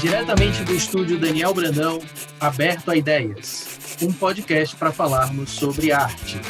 Diretamente do estúdio Daniel Brandão, Aberto a Ideias, um podcast para falarmos sobre arte.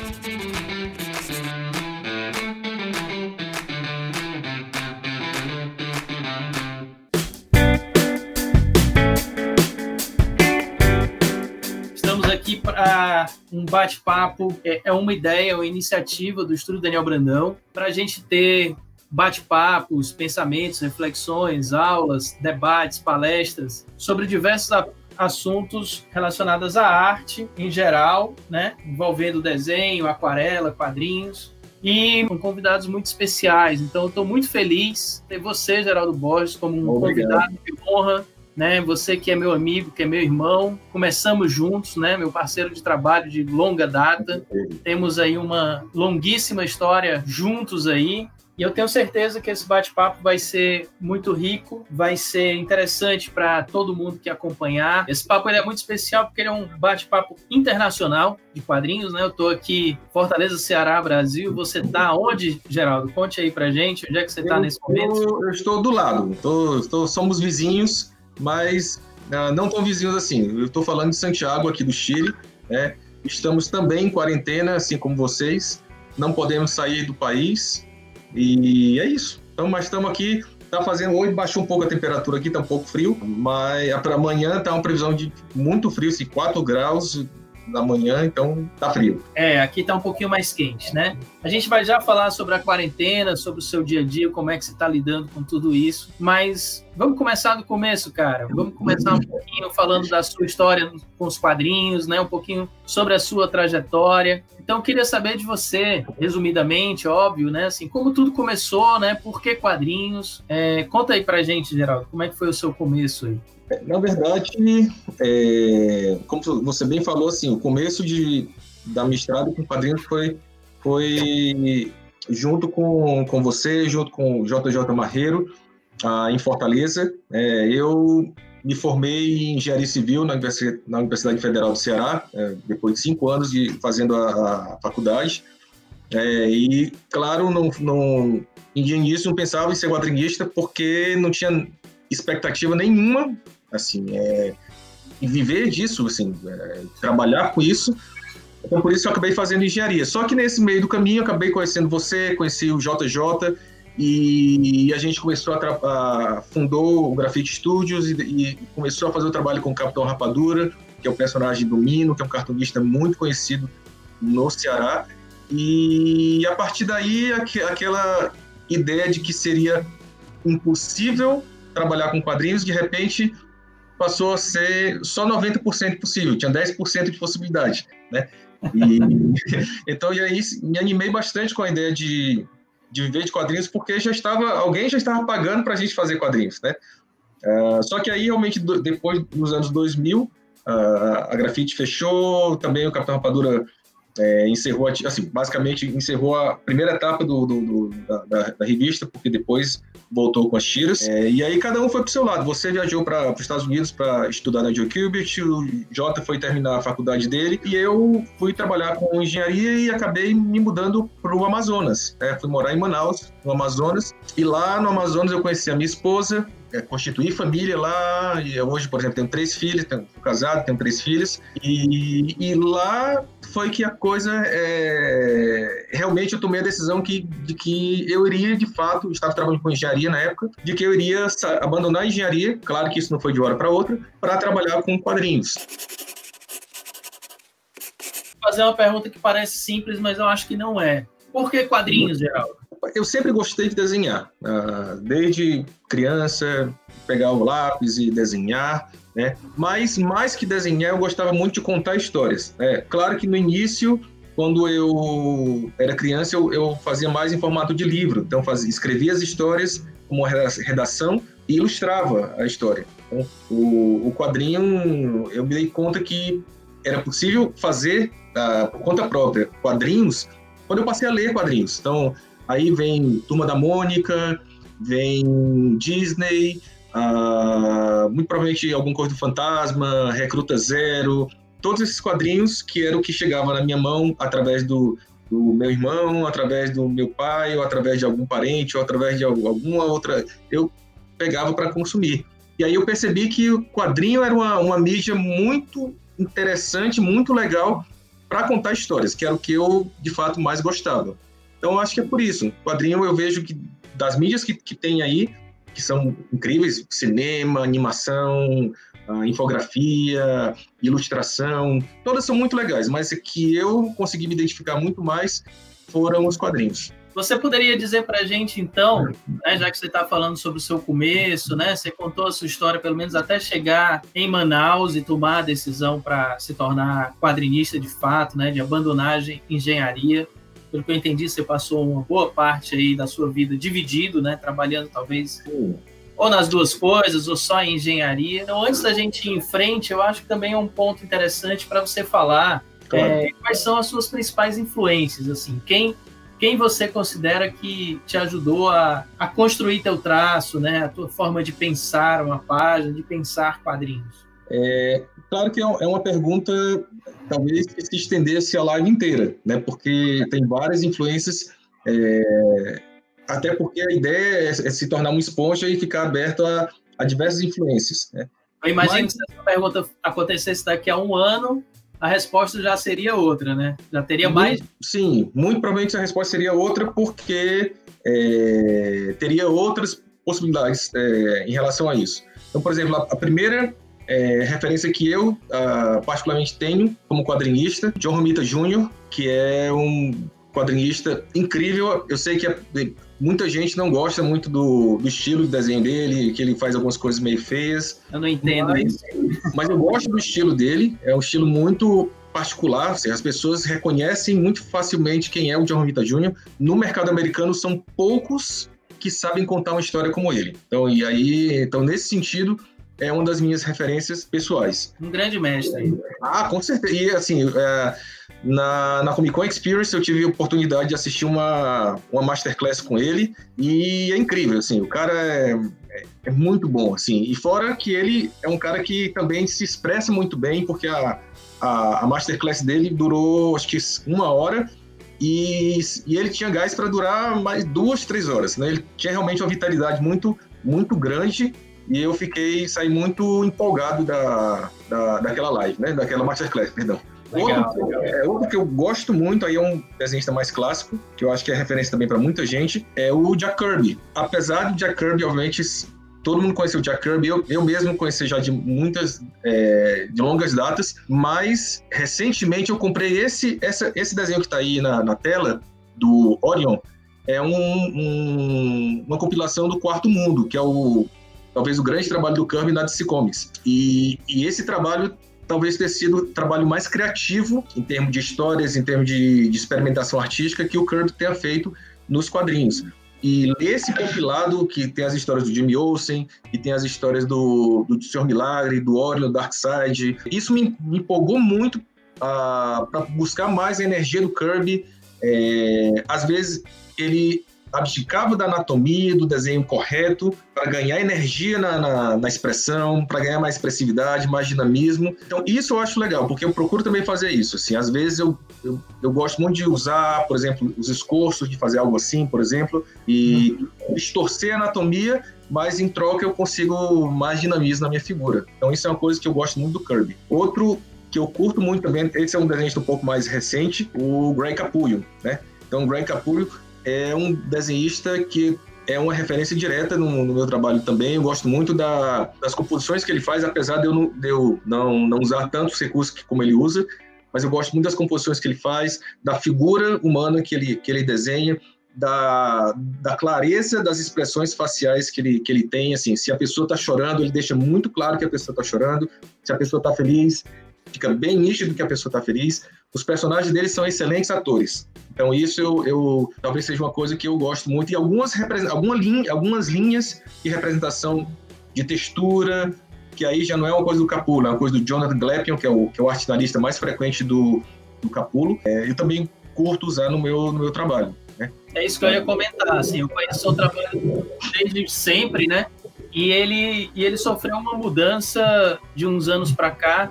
Estamos aqui para um bate-papo, é, é uma ideia, uma iniciativa do Estúdio Daniel Brandão, para a gente ter bate-papos, pensamentos, reflexões, aulas, debates, palestras sobre diversos assuntos relacionados à arte em geral, né? envolvendo desenho, aquarela, quadrinhos e com convidados muito especiais. Então, eu estou muito feliz de ter você, Geraldo Borges, como um Obrigado. convidado de honra. Né, você que é meu amigo, que é meu irmão, começamos juntos, né, meu parceiro de trabalho de longa data. Temos aí uma longuíssima história juntos aí, e eu tenho certeza que esse bate-papo vai ser muito rico, vai ser interessante para todo mundo que acompanhar. Esse papo ele é muito especial porque ele é um bate-papo internacional de quadrinhos, né? Eu estou aqui Fortaleza, Ceará, Brasil. Você está onde, Geraldo? Conte aí para gente, onde é que você está nesse momento? Eu, eu, estou do lado. Tô, tô, somos vizinhos, mas uh, não tão vizinhos assim. Eu estou falando de Santiago, aqui do Chile. Né? Estamos também em quarentena, assim como vocês. Não podemos sair do país. E é isso. Então, mas estamos aqui. Tá fazendo hoje, baixou um pouco a temperatura aqui, tá um pouco frio, mas para amanhã tá uma previsão de muito frio, assim, 4 graus, da manhã, então tá frio. É, aqui tá um pouquinho mais quente, né? A gente vai já falar sobre a quarentena, sobre o seu dia a dia, como é que você tá lidando com tudo isso, mas vamos começar do começo, cara. Vamos começar um pouquinho falando da sua história com os quadrinhos, né? Um pouquinho sobre a sua trajetória. Então, queria saber de você, resumidamente, óbvio, né? Assim, como tudo começou, né? Por que quadrinhos? É, conta aí pra gente, Geraldo, como é que foi o seu começo aí? Na verdade, é, como você bem falou, assim, o começo de, da minha estrada com quadrinhos foi, foi junto com, com você, junto com o JJ Marreiro, ah, em Fortaleza. É, eu me formei em engenharia civil na Universidade, na Universidade Federal do Ceará, é, depois de cinco anos de fazendo a, a faculdade. É, e, claro, não, não, início não pensava em ser quadrinista porque não tinha expectativa nenhuma assim, é, e viver disso, assim, é, trabalhar com isso. Então, por isso eu acabei fazendo engenharia. Só que nesse meio do caminho, eu acabei conhecendo você, conheci o JJ, e a gente começou a, a fundou o Grafite Studios e, e, começou a fazer o trabalho com o Capitão Rapadura, que é o personagem do Mino, que é um cartunista muito conhecido no Ceará. E a partir daí, aquela ideia de que seria impossível trabalhar com quadrinhos, de repente passou a ser só 90% possível, tinha 10% de possibilidade, né? E, então, e aí me animei bastante com a ideia de, de viver de quadrinhos, porque já estava, alguém já estava pagando para a gente fazer quadrinhos, né? Uh, só que aí, realmente, do, depois dos anos 2000, uh, a Grafite fechou, também o Capitão Rapadura é, encerrou, assim, basicamente encerrou a primeira etapa do, do, do da, da, revista, porque depois voltou com as tiras. É, e aí cada um foi pro seu lado. Você viajou para os Estados Unidos para estudar na Kubert, o Jota foi terminar a faculdade dele, e eu fui trabalhar com engenharia e acabei me mudando para o Amazonas. Né? Fui morar em Manaus, no Amazonas, e lá no Amazonas eu conheci a minha esposa, é, constituir família lá. E hoje, por exemplo, tenho três filhos, tenho casado, tenho três filhos. E, e lá foi que a coisa é, realmente eu tomei a decisão que, de que eu iria de fato estava trabalhando com engenharia na época de que eu iria abandonar a engenharia claro que isso não foi de hora para outra para trabalhar com quadrinhos fazer uma pergunta que parece simples mas eu acho que não é por que quadrinhos Geraldo eu sempre gostei de desenhar, uh, desde criança, pegar o lápis e desenhar, né? Mas mais que desenhar, eu gostava muito de contar histórias. Né? Claro que no início, quando eu era criança, eu, eu fazia mais em formato de livro, então fazia, escrevia as histórias como redação e ilustrava a história. Então, o, o quadrinho, eu me dei conta que era possível fazer uh, por conta própria quadrinhos quando eu passei a ler quadrinhos. Então, Aí vem Turma da Mônica, vem Disney, uh, muito provavelmente alguma coisa do Fantasma, Recruta Zero, todos esses quadrinhos que era o que chegava na minha mão através do, do meu irmão, através do meu pai, ou através de algum parente, ou através de alguma outra, eu pegava para consumir. E aí eu percebi que o quadrinho era uma, uma mídia muito interessante, muito legal para contar histórias, que era o que eu de fato mais gostava. Então acho que é por isso. O quadrinho eu vejo que das mídias que, que tem aí, que são incríveis, cinema, animação, infografia, ilustração, todas são muito legais, mas que eu consegui me identificar muito mais foram os quadrinhos. Você poderia dizer para a gente, então, né, já que você está falando sobre o seu começo, né, você contou a sua história, pelo menos até chegar em Manaus e tomar a decisão para se tornar quadrinista de fato, né, de abandonar engenharia. Pelo que eu entendi, você passou uma boa parte aí da sua vida dividido, né, trabalhando talvez ou nas duas coisas, ou só em engenharia. Então, antes da gente ir em frente, eu acho que também é um ponto interessante para você falar claro. é, quais são as suas principais influências, assim, quem quem você considera que te ajudou a, a construir teu traço, né? A tua forma de pensar uma página, de pensar quadrinhos? É, claro que é, é uma pergunta, talvez, se estendesse a live inteira, né? Porque tem várias influências, é, até porque a ideia é, é, se tornar uma esponja e ficar aberto a, a diversas influências, né? Eu imagino Mas... que se essa pergunta acontecesse daqui a um ano, a resposta já seria outra, né? Já teria mais. Sim, muito provavelmente a resposta seria outra, porque é, teria outras possibilidades é, em relação a isso. Então, por exemplo, a, a primeira é, referência que eu uh, particularmente tenho como quadrinista, John Romita Jr., que é um quadrinista incrível. Eu sei que é, muita gente não gosta muito do, do, estilo de desenho dele, que ele faz algumas coisas meio feias. Eu não entendo mas, isso. Mas eu gosto do estilo dele, é um estilo muito particular, assim, as pessoas reconhecem muito facilmente quem é o John Romita Jr. No mercado americano são poucos que sabem contar uma história como ele. Então, e aí, então nesse sentido, é uma das minhas referências pessoais. Um grande mestre. Ah, com certeza. E assim, é, na, na Comic Con Experience eu tive a oportunidade de assistir uma, uma masterclass com ele e é incrível, assim, o cara é, é, é, muito bom, assim, e fora que ele é um cara que também se expressa muito bem, porque a, a, a masterclass dele durou, acho que uma hora, e, e ele tinha gás para durar mais duas, três horas, né? Ele tinha realmente uma vitalidade muito, muito grande e eu fiquei, saí muito empolgado da, da, daquela live, né? Daquela masterclass, perdão. Legal, outro, legal. É, outro que eu gosto muito, aí é um desenhista mais clássico, que eu acho que é referência também para muita gente, é o Jack Kirby. Apesar de Jack Kirby, obviamente, todo mundo conheceu o Jack Kirby, eu, eu mesmo conheci já de muitas, é, de longas datas, mas recentemente eu comprei esse, essa, esse desenho que está aí na, na tela, do Orion, é um, um, uma compilação do Quarto Mundo, que é o talvez o grande trabalho do Kirby na DC Comics. E, e esse trabalho talvez tenha sido o trabalho mais criativo em termos de histórias, em termos de, de experimentação artística que o Kirby tenha feito nos quadrinhos. E esse compilado, que tem as histórias do Jimmy Olsen, e tem as histórias do, do Senhor Milagre, do Orion, Darkseid, isso me, me empolgou muito para buscar mais a energia do Kirby. É, às vezes ele abdicava da anatomia, do desenho correto, para ganhar energia na, na, na expressão, para ganhar mais expressividade, mais dinamismo. Então, isso eu acho legal, porque eu procuro também fazer isso. Assim, às vezes eu, eu, eu gosto muito de usar, por exemplo, os escorços, de fazer algo assim, por exemplo, e uhum. distorcer a anatomia, mas em troca eu consigo mais dinamismo na minha figura. Então, isso é uma coisa que eu gosto muito do Kirby. Outro que eu curto muito também, esse é um desenho um pouco mais recente, o Greg Capullo, né? Então, o Greg Capullo é um desenhista que é uma referência direta no, no meu trabalho também. Eu gosto muito da, das composições que ele faz, apesar de eu, não, de eu não, não usar tantos recursos como ele usa, mas eu gosto muito das composições que ele faz, da figura humana que ele, que ele desenha, da, da clareza das expressões faciais que ele, que ele tem. Assim, se a pessoa está chorando, ele deixa muito claro que a pessoa está chorando. Se a pessoa está feliz, fica bem nítido que a pessoa está feliz. Os personagens dele são excelentes atores. Então isso eu, eu, talvez seja uma coisa que eu gosto muito. E algumas, alguma linha, algumas linhas de representação de textura, que aí já não é uma coisa do Capulo, é uma coisa do Jonathan Gleppion, que é o, que é o artinalista mais frequente do, do Capulo. É, eu também curto usar no meu, no meu trabalho. Né? É isso que eu ia comentar. Assim, eu conheço o trabalho desde sempre, né? E ele, e ele sofreu uma mudança de uns anos para cá.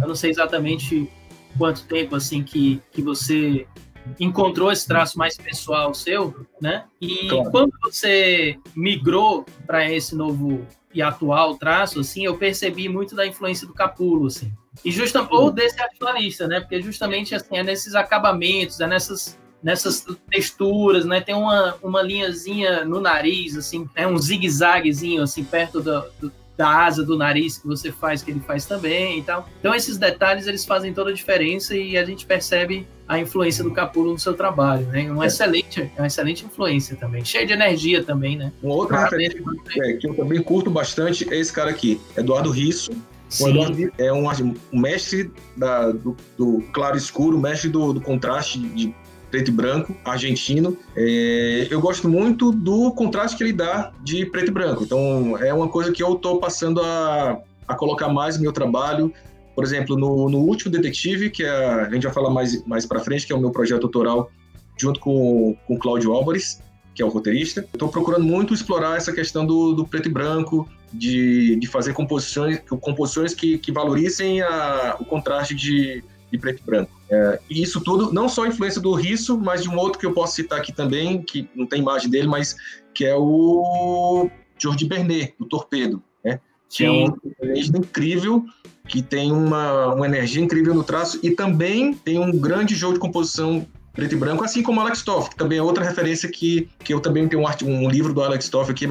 Eu não sei exatamente quanto tempo assim que, que você encontrou esse traço mais pessoal seu, né? E claro. quando você migrou para esse novo e atual traço, assim, eu percebi muito da influência do Capulo, assim. E justamente, ou desse atualista, né? Porque justamente assim, é nesses acabamentos, é nessas, nessas texturas, né? Tem uma, uma linhazinha no nariz, assim, é um zigue-zaguezinho, assim, perto do, do, da asa do nariz que você faz, que ele faz também e tal. Então, esses detalhes, eles fazem toda a diferença e a gente percebe a influência do Capulo no seu trabalho, né? Um é. excelente, uma excelente influência também, cheio de energia também, né? Uma outra referência é, que eu também curto bastante é esse cara aqui, Eduardo Risso, o Eduardo é um, um mestre da, do, do, claro escuro, mestre do, do contraste de preto e branco, argentino. É, eu gosto muito do contraste que ele dá de preto e branco. Então, é uma coisa que eu estou passando a, a colocar mais no meu trabalho. Por exemplo, no, no último Detetive, que é, a gente vai falar mais, mais para frente, que é o meu projeto autoral, junto com, com o Cláudio Álvares, que é o roteirista. Estou procurando muito explorar essa questão do, do preto e branco, de, de fazer composições, composições que, que valorizem a, o contraste de, de preto e branco. É, e isso tudo, não só a influência do Risso, mas de um outro que eu posso citar aqui também, que não tem imagem dele, mas que é o Jordi Bernet, do Torpedo, né? que é um incrível, que tem uma, uma energia incrível no traço e também tem um grande jogo de composição preto e branco, assim como Alex Toff, que também é outra referência que, que eu também tenho um, um livro do Alex Toff aqui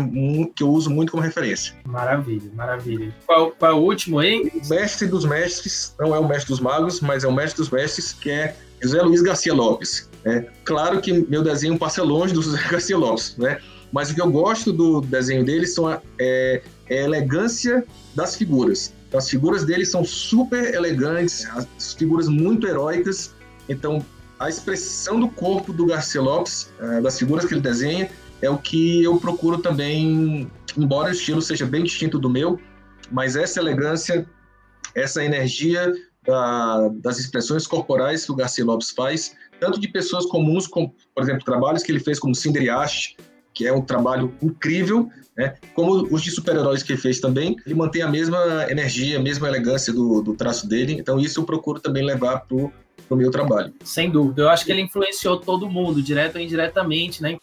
que eu uso muito como referência. Maravilha, maravilha. Qual, qual é o último aí? O mestre dos mestres, não é o mestre dos magos, mas é o mestre dos mestres, que é José Luiz Garcia Lopes. É, claro que meu desenho passa longe do José Garcia Lopes, né? Mas o que eu gosto do desenho dele são a, é, é a elegância das figuras. Então, as figuras dele são super elegantes, as figuras muito heróicas. Então, a expressão do corpo do Garcia Lopes, uh, das figuras que ele desenha, é o que eu procuro também, embora o estilo seja bem distinto do meu, mas essa elegância, essa energia uh, das expressões corporais que o Garcia Lopes faz, tanto de pessoas comuns, como, por exemplo, trabalhos que ele fez como Cindriaste, que é um trabalho incrível, né? como os de super-heróis que ele fez também, ele mantém a mesma energia, a mesma elegância do, do traço dele, então isso eu procuro também levar para o no meu trabalho. Sem dúvida. Eu acho que ele influenciou todo mundo, direto ou indiretamente, né?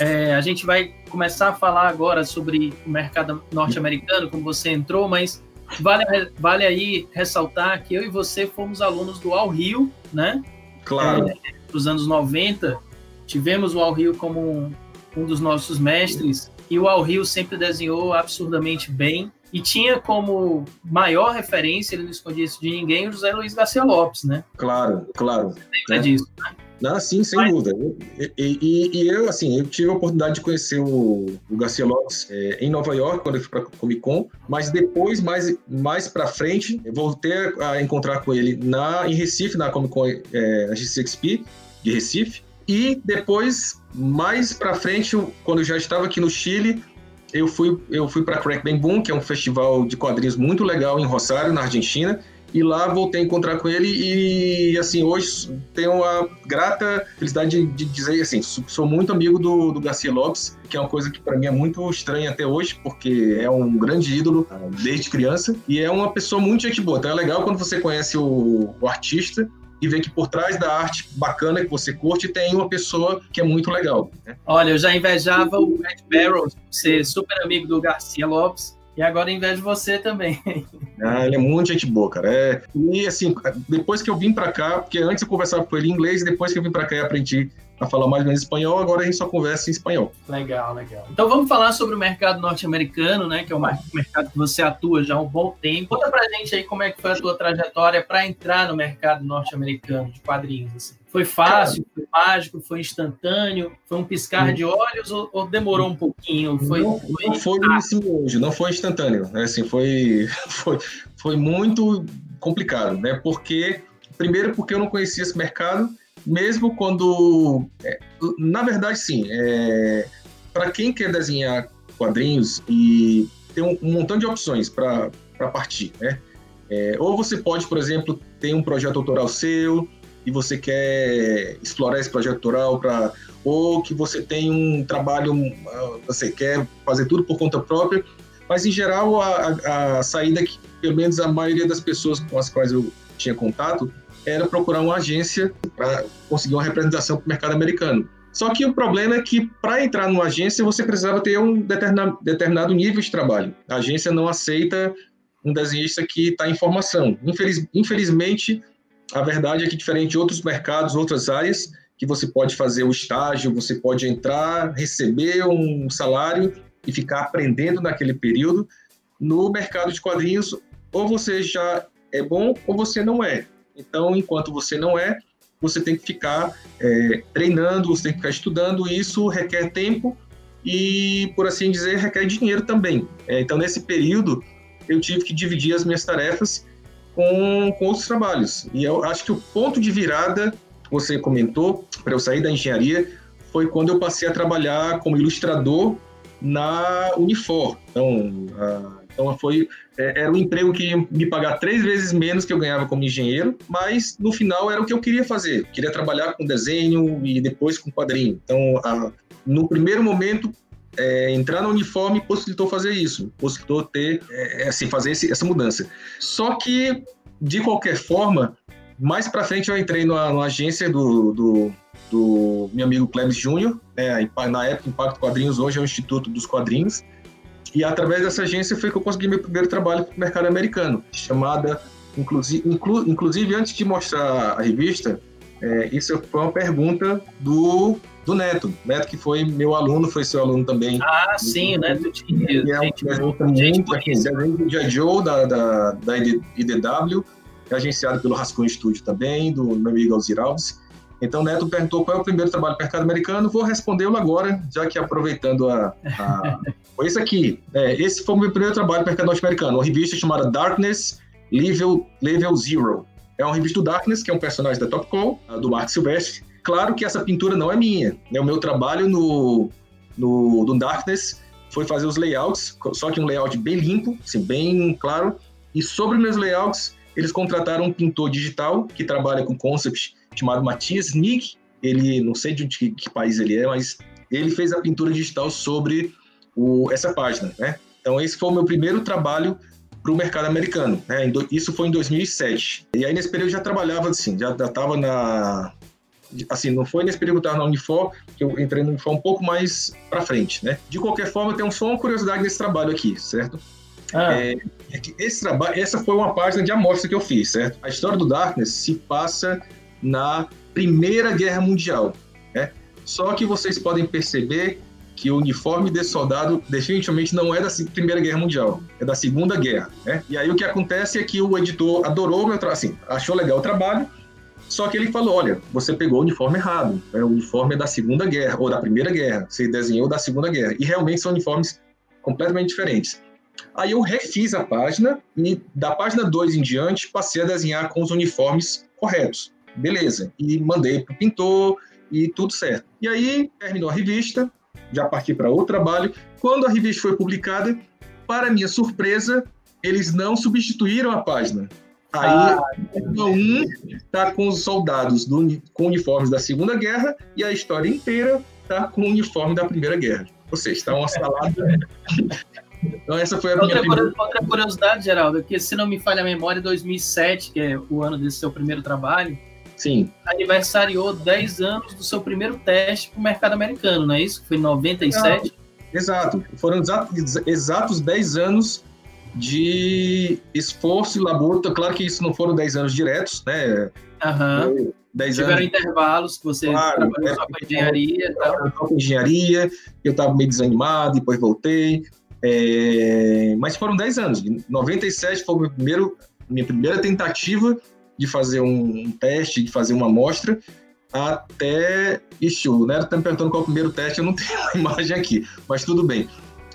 É, a gente vai começar a falar agora sobre o mercado norte-americano, como você entrou, mas vale, vale aí ressaltar que eu e você fomos alunos do Al Rio, né? Claro. É, nos anos 90, tivemos o Al Rio como um, um dos nossos mestres, e o Al Rio sempre desenhou absurdamente bem, e tinha como maior referência, ele não escondia isso de ninguém, o José Luiz Garcia Lopes, né? Claro, claro. Lembra né? disso, né? Não, sim, sem Mas... dúvida. E, e, e, eu, assim, eu tive a oportunidade de conhecer o, o Garcia Lopes é, em Nova York, quando eu fui para a Comic Con, mas depois, mais, mais para frente, eu voltei a encontrar com ele na, em Recife, na Comic Con é, GCXP de Recife, e depois, mais para frente, quando eu já estava aqui no Chile, eu fui, eu fui para Crack Bang Boom, que é um festival de quadrinhos muito legal em Rosário, na Argentina, e lá voltei a encontrar com ele e, assim, hoje tenho a grata felicidade de, de dizer, assim, sou muito amigo do, do Garcia Lopes, que é uma coisa que para mim é muito estranha até hoje, porque é um grande ídolo desde criança e é uma pessoa muito gente boa. Então é legal quando você conhece o, o artista e ver que por trás da arte bacana que você curte tem uma pessoa que é muito legal. Né? Olha, eu já invejava o Ed Barrows ser super amigo do Garcia Lopes. E agora invejo você também. Ah, ele é muito gente boa, cara. É... E assim, depois que eu vim para cá, porque antes eu conversava com ele em inglês, depois que eu vim para cá e aprendi a falar mais ou menos espanhol, agora a gente só conversa em espanhol. Legal, legal. Então vamos falar sobre o mercado norte-americano, né, que é o mercado que você atua já há um bom tempo. Conta pra gente aí como é que foi a tua trajetória para entrar no mercado norte-americano de quadrinhos. Assim. Foi fácil, foi mágico, foi instantâneo, foi um piscar de olhos ou, ou demorou um pouquinho? Foi, não, foi, não foi hoje, não foi instantâneo. Né? Assim, foi, foi, foi muito complicado, né? Porque primeiro porque eu não conhecia esse mercado mesmo quando. É, na verdade, sim. É, para quem quer desenhar quadrinhos e tem um, um montão de opções para partir, né? É, ou você pode, por exemplo, ter um projeto autoral seu e você quer explorar esse projeto autoral para ou que você tem um trabalho, ah, você quer fazer tudo por conta própria, mas em geral a, a, saída que pelo menos a maioria das pessoas com as quais eu tinha contato era procurar uma agência para conseguir uma representação para o mercado americano. Só que o problema é que para entrar numa agência você precisava ter um determinado nível de trabalho. A agência não aceita um desenhista que está em formação. Infeliz, infelizmente, a verdade é que diferente de outros mercados, outras áreas, que você pode fazer o estágio, você pode entrar, receber um salário e ficar aprendendo naquele período. No mercado de quadrinhos, ou você já é bom ou você não é. Então, enquanto você não é, você tem que ficar é, treinando, você tem que ficar estudando, e isso requer tempo e, por assim dizer, requer dinheiro também. É, então, nesse período, eu tive que dividir as minhas tarefas com, com outros trabalhos. E eu acho que o ponto de virada, você comentou, para eu sair da engenharia, foi quando eu passei a trabalhar como ilustrador na Unifor. Então, a, então foi é, era um emprego que ia me pagar três vezes menos que eu ganhava como engenheiro, mas no final era o que eu queria fazer. Queria trabalhar com desenho e depois com quadrinho. Então, a, no primeiro momento, é, entrar no uniforme possibilitou fazer isso, possibilitou ter, é, assim, fazer esse, essa mudança. Só que, de qualquer forma, mais para frente eu entrei numa agência do, do, do, meu amigo Cleves Júnior, né, na época Impacto Quadrinhos, hoje é o Instituto dos Quadrinhos, e através dessa agência foi que eu consegui meu primeiro trabalho para o mercado americano, chamada, inclusive, inclu, inclusive antes de mostrar a revista, é, isso foi uma pergunta do, do Neto. Neto, que foi meu aluno, foi seu aluno também. Ah, sim, o Neto tinha. É um desenho muito, assim, desenho do G.I. Joe, da, da, da IDW, é agenciado pelo Rascunho Studio também, do meu amigo Alzir Alves. Então, Neto perguntou qual é o primeiro trabalho do mercado americano. Vou respondê-lo agora, já que aproveitando a. a... Foi esse aqui. É, esse foi o meu primeiro trabalho do mercado norte-americano, uma revista chamada Darkness Level, Level Zero. É uma revista do Darkness, que é um personagem da Top Call, do Mark Silvestre. Claro que essa pintura não é minha. Né? O meu trabalho no, no, no Darkness foi fazer os layouts, só que um layout bem limpo, assim, bem claro. E sobre meus layouts, eles contrataram um pintor digital que trabalha com concept chamado Matias Nick. Ele, não sei de que, que, país ele é, mas ele fez a pintura digital sobre o, essa página, né? Então, esse foi o meu primeiro trabalho para o mercado americano. Né? Isso foi em 2007. E aí, nesse período, eu já trabalhava, assim, já estava na... Assim, não foi nesse período que eu estava na Unifor, que eu entrei na Unifor um pouco mais para frente, né? De qualquer forma, tem só uma curiosidade nesse trabalho aqui, certo? Ah. É, é que esse trabalho, essa foi uma página de amostra que eu fiz, certo? A história do Darkness se passa na Primeira Guerra Mundial. Né? Só que vocês podem perceber que o uniforme desse soldado definitivamente não é da Primeira Guerra Mundial, é da Segunda Guerra. Né? E aí o que acontece é que o editor adorou meu trabalho, assim, achou legal o trabalho, só que ele falou, olha, você pegou o uniforme errado, né? o uniforme é da Segunda Guerra, ou da Primeira Guerra, você desenhou da Segunda Guerra, e realmente são uniformes completamente diferentes. Aí eu refiz a página e da página 2 em diante passei a desenhar com os uniformes corretos beleza. E mandei para o pintor e tudo certo. E aí terminou a revista, já parti para outro trabalho. Quando a revista foi publicada, para minha surpresa, eles não substituíram a página. Aí, ah, um está com os soldados do, com uniformes da Segunda Guerra e a história inteira está com o uniforme da Primeira Guerra. Ou seja, está uma salada. então, essa foi a outra, minha primeira... outra curiosidade, Geraldo, que se não me falha a memória, 2007, que é o ano desse seu primeiro trabalho, Sim. aniversariou 10 anos do seu primeiro teste para o mercado americano, não é isso? Foi em 97? exato. Foram exatos, exatos 10 anos de esforço e labuta. Claro que isso não foram 10 anos diretos, né? 10 Tiveram anos. intervalos que você claro, trabalhou é, só com engenharia. Só com engenharia, eu estava meio desanimado, depois voltei. É, mas foram 10 anos. 97 foi meu primeiro, minha primeira tentativa de fazer um teste, de fazer uma amostra, até. Ixi, o Neto tá me perguntando qual é o primeiro teste, eu não tenho a imagem aqui, mas tudo bem.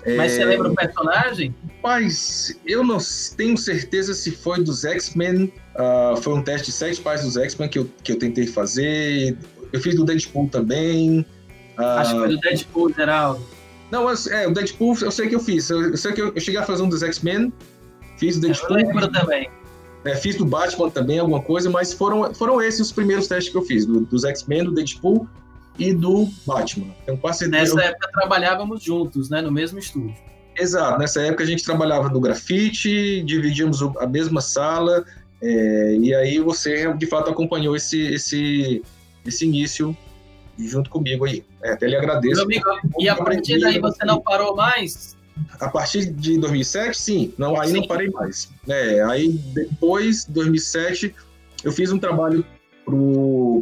Mas é... você lembra o personagem? Mas eu não tenho certeza se foi dos X-Men. Uh, foi um teste de sete páginas dos X-Men que eu, que eu tentei fazer. Eu fiz do Deadpool também. Uh... Acho que foi do Deadpool, Geraldo. Não, é, o Deadpool eu sei que eu fiz. Eu, eu sei que eu, eu cheguei a fazer um dos X-Men. Fiz o Deadpool. Eu lembro também. É, fiz do Batman também alguma coisa, mas foram, foram esses os primeiros testes que eu fiz, do, dos X-Men, do Deadpool e do Batman. Então, quase Nessa época trabalhávamos juntos, né, no mesmo estúdio. Exato, nessa época a gente trabalhava no grafite, dividíamos a mesma sala, É, e aí você, de fato, acompanhou esse, esse, esse início junto comigo aí. É, até lhe agradeço. Meu amigo, e a partir daí você não parou mais? A partir de 2007, sim. Não, aí sim. não parei mais. É, aí depois, 2007, eu fiz um trabalho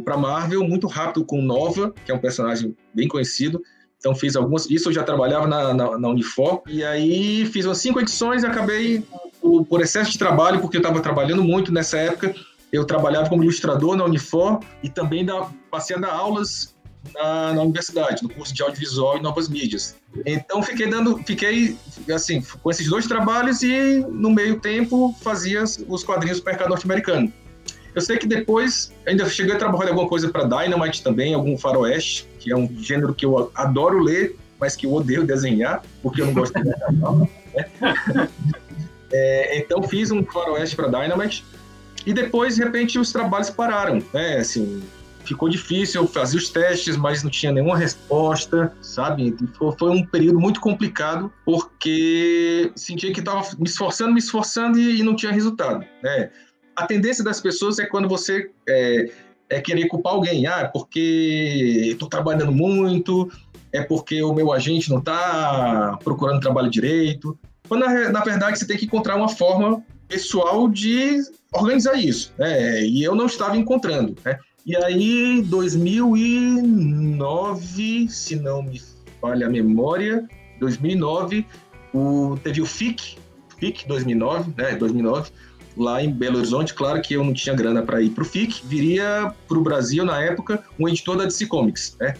para Marvel muito rápido com Nova, que é um personagem bem conhecido. Então fiz algumas. Isso eu já trabalhava na, na, na Unifor. E aí fiz umas cinco edições e acabei, por, por excesso de trabalho, porque eu estava trabalhando muito nessa época. Eu trabalhava como ilustrador na Unifor e também da, passei a dar aulas na, na, universidade, no curso de audiovisual e novas mídias. Então fiquei dando, fiquei assim com esses dois trabalhos e no meio tempo fazia os quadrinhos do mercado norte-americano. Eu sei que depois ainda cheguei a trabalhar alguma coisa para Dynamite também, algum faroeste, que é um gênero que eu adoro ler, mas que eu odeio desenhar, porque eu não gosto de desenhar. Né? é, então fiz um faroeste para Dynamite e depois de repente os trabalhos pararam, né? Assim, ficou difícil, eu fazia os testes, mas não tinha nenhuma resposta, sabe? Foi, um período muito complicado, porque sentia que estava me esforçando, me esforçando e, e, não tinha resultado, né? A tendência das pessoas é quando você é, é querer culpar alguém. Ah, porque estou trabalhando muito, é porque o meu agente não está procurando trabalho direito. Quando, na, na, verdade, você tem que encontrar uma forma pessoal de organizar isso. Né? E eu não estava encontrando. Né? E aí, 2009, se não me falha a memória, 2009, o, teve o FIC, FIC 2009, né? 2009 lá em Belo Horizonte. Claro que eu não tinha grana para ir para o FIC, viria para o Brasil na época um editor da DC Comics, né?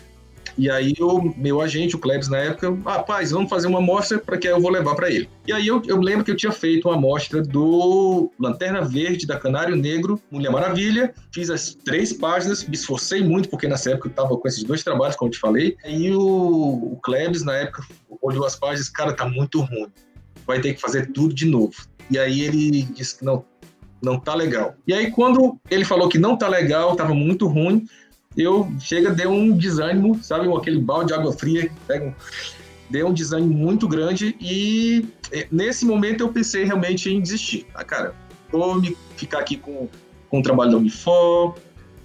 E aí o meu agente, o Klebs, na época, rapaz, vamos fazer uma amostra para que eu vou levar para ele. E aí eu, eu lembro que eu tinha feito uma amostra do Lanterna Verde, da Canário Negro, Mulher Maravilha, fiz as três páginas, me esforcei muito, porque nessa época eu estava com esses dois trabalhos, como eu te falei. E o, o Klebs, na época, olhou as páginas, cara, tá muito ruim. Vai ter que fazer tudo de novo. E aí ele disse que não, não tá legal. E aí quando ele falou que não tá legal, tava muito ruim, eu chega deu um desânimo, sabe, aquele balde de água fria, pega um, deu um desânimo muito grande e nesse momento eu pensei realmente em desistir. Ah, cara, vou me ficar aqui com, com o trabalho da Unifor,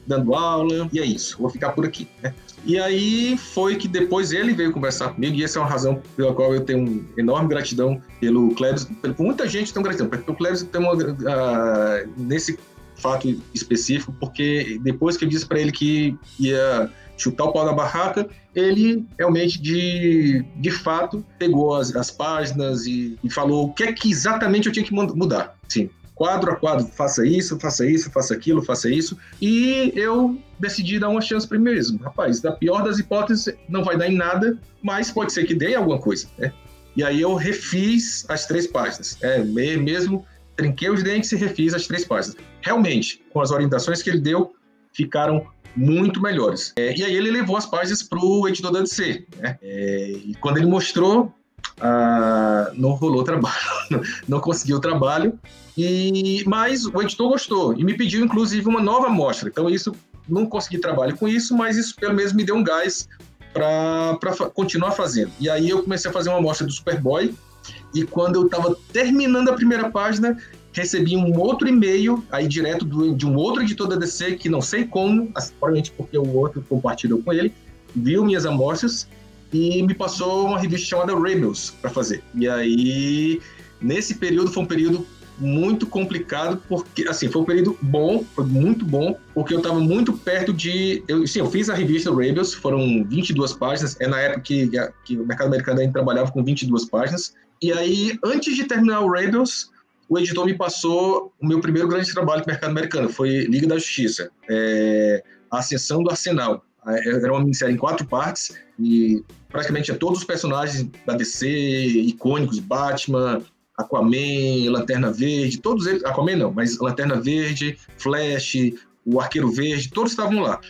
dando aula, e é isso, vou ficar por aqui, né? E aí foi que depois ele veio conversar comigo, e essa é uma razão pela qual eu tenho enorme gratidão pelo Klebs, por muita gente tem gratidão, pelo Klebs tem uma, uh, nesse fato específico, porque depois que eu disse para ele que ia chutar o pau da barraca, ele realmente, de, de fato, pegou as, as páginas e, e falou o que é que exatamente eu tinha que mudar. Sim, quadro a quadro, faça isso, faça isso, faça aquilo, faça isso. E eu decidi dar uma chance para mim mesmo. Rapaz, da pior das hipóteses, não vai dar em nada, mas pode ser que dê alguma coisa, né? E aí eu refiz as três páginas. É, mesmo trinquei os dentes e refiz as três páginas. Realmente, com as orientações que ele deu, ficaram muito melhores. É, e aí ele levou as páginas para o editor da DC. Né? É, e quando ele mostrou, ah, não rolou trabalho, não conseguiu trabalho, e, mas o editor gostou e me pediu inclusive uma nova amostra. Então isso não consegui trabalho com isso, mas isso pelo menos me deu um gás para continuar fazendo. E aí eu comecei a fazer uma amostra do Superboy e quando eu estava terminando a primeira página, recebi um outro e-mail aí direto do, de um outro editor da DC que não sei como, provavelmente porque o outro compartilhou com ele, viu minhas amostras e me passou uma revista chamada Rebels para fazer. E aí, nesse período, foi um período muito complicado, porque, assim, foi um período bom, foi muito bom, porque eu estava muito perto de. Eu, sim, eu fiz a revista Rebels, foram 22 páginas, é na época que, que o mercado americano ainda trabalhava com 22 páginas. E aí, antes de terminar o Rebels, o editor me passou o meu primeiro grande trabalho com o mercado americano, foi Liga da Justiça, é, a Ascensão do Arsenal. É, era uma minissérie em quatro partes e praticamente tinha todos os personagens da DC, icônicos, Batman, Aquaman, Lanterna Verde, todos eles, Aquaman não, mas Lanterna Verde, Flash, o Arqueiro Verde, todos estavam lá.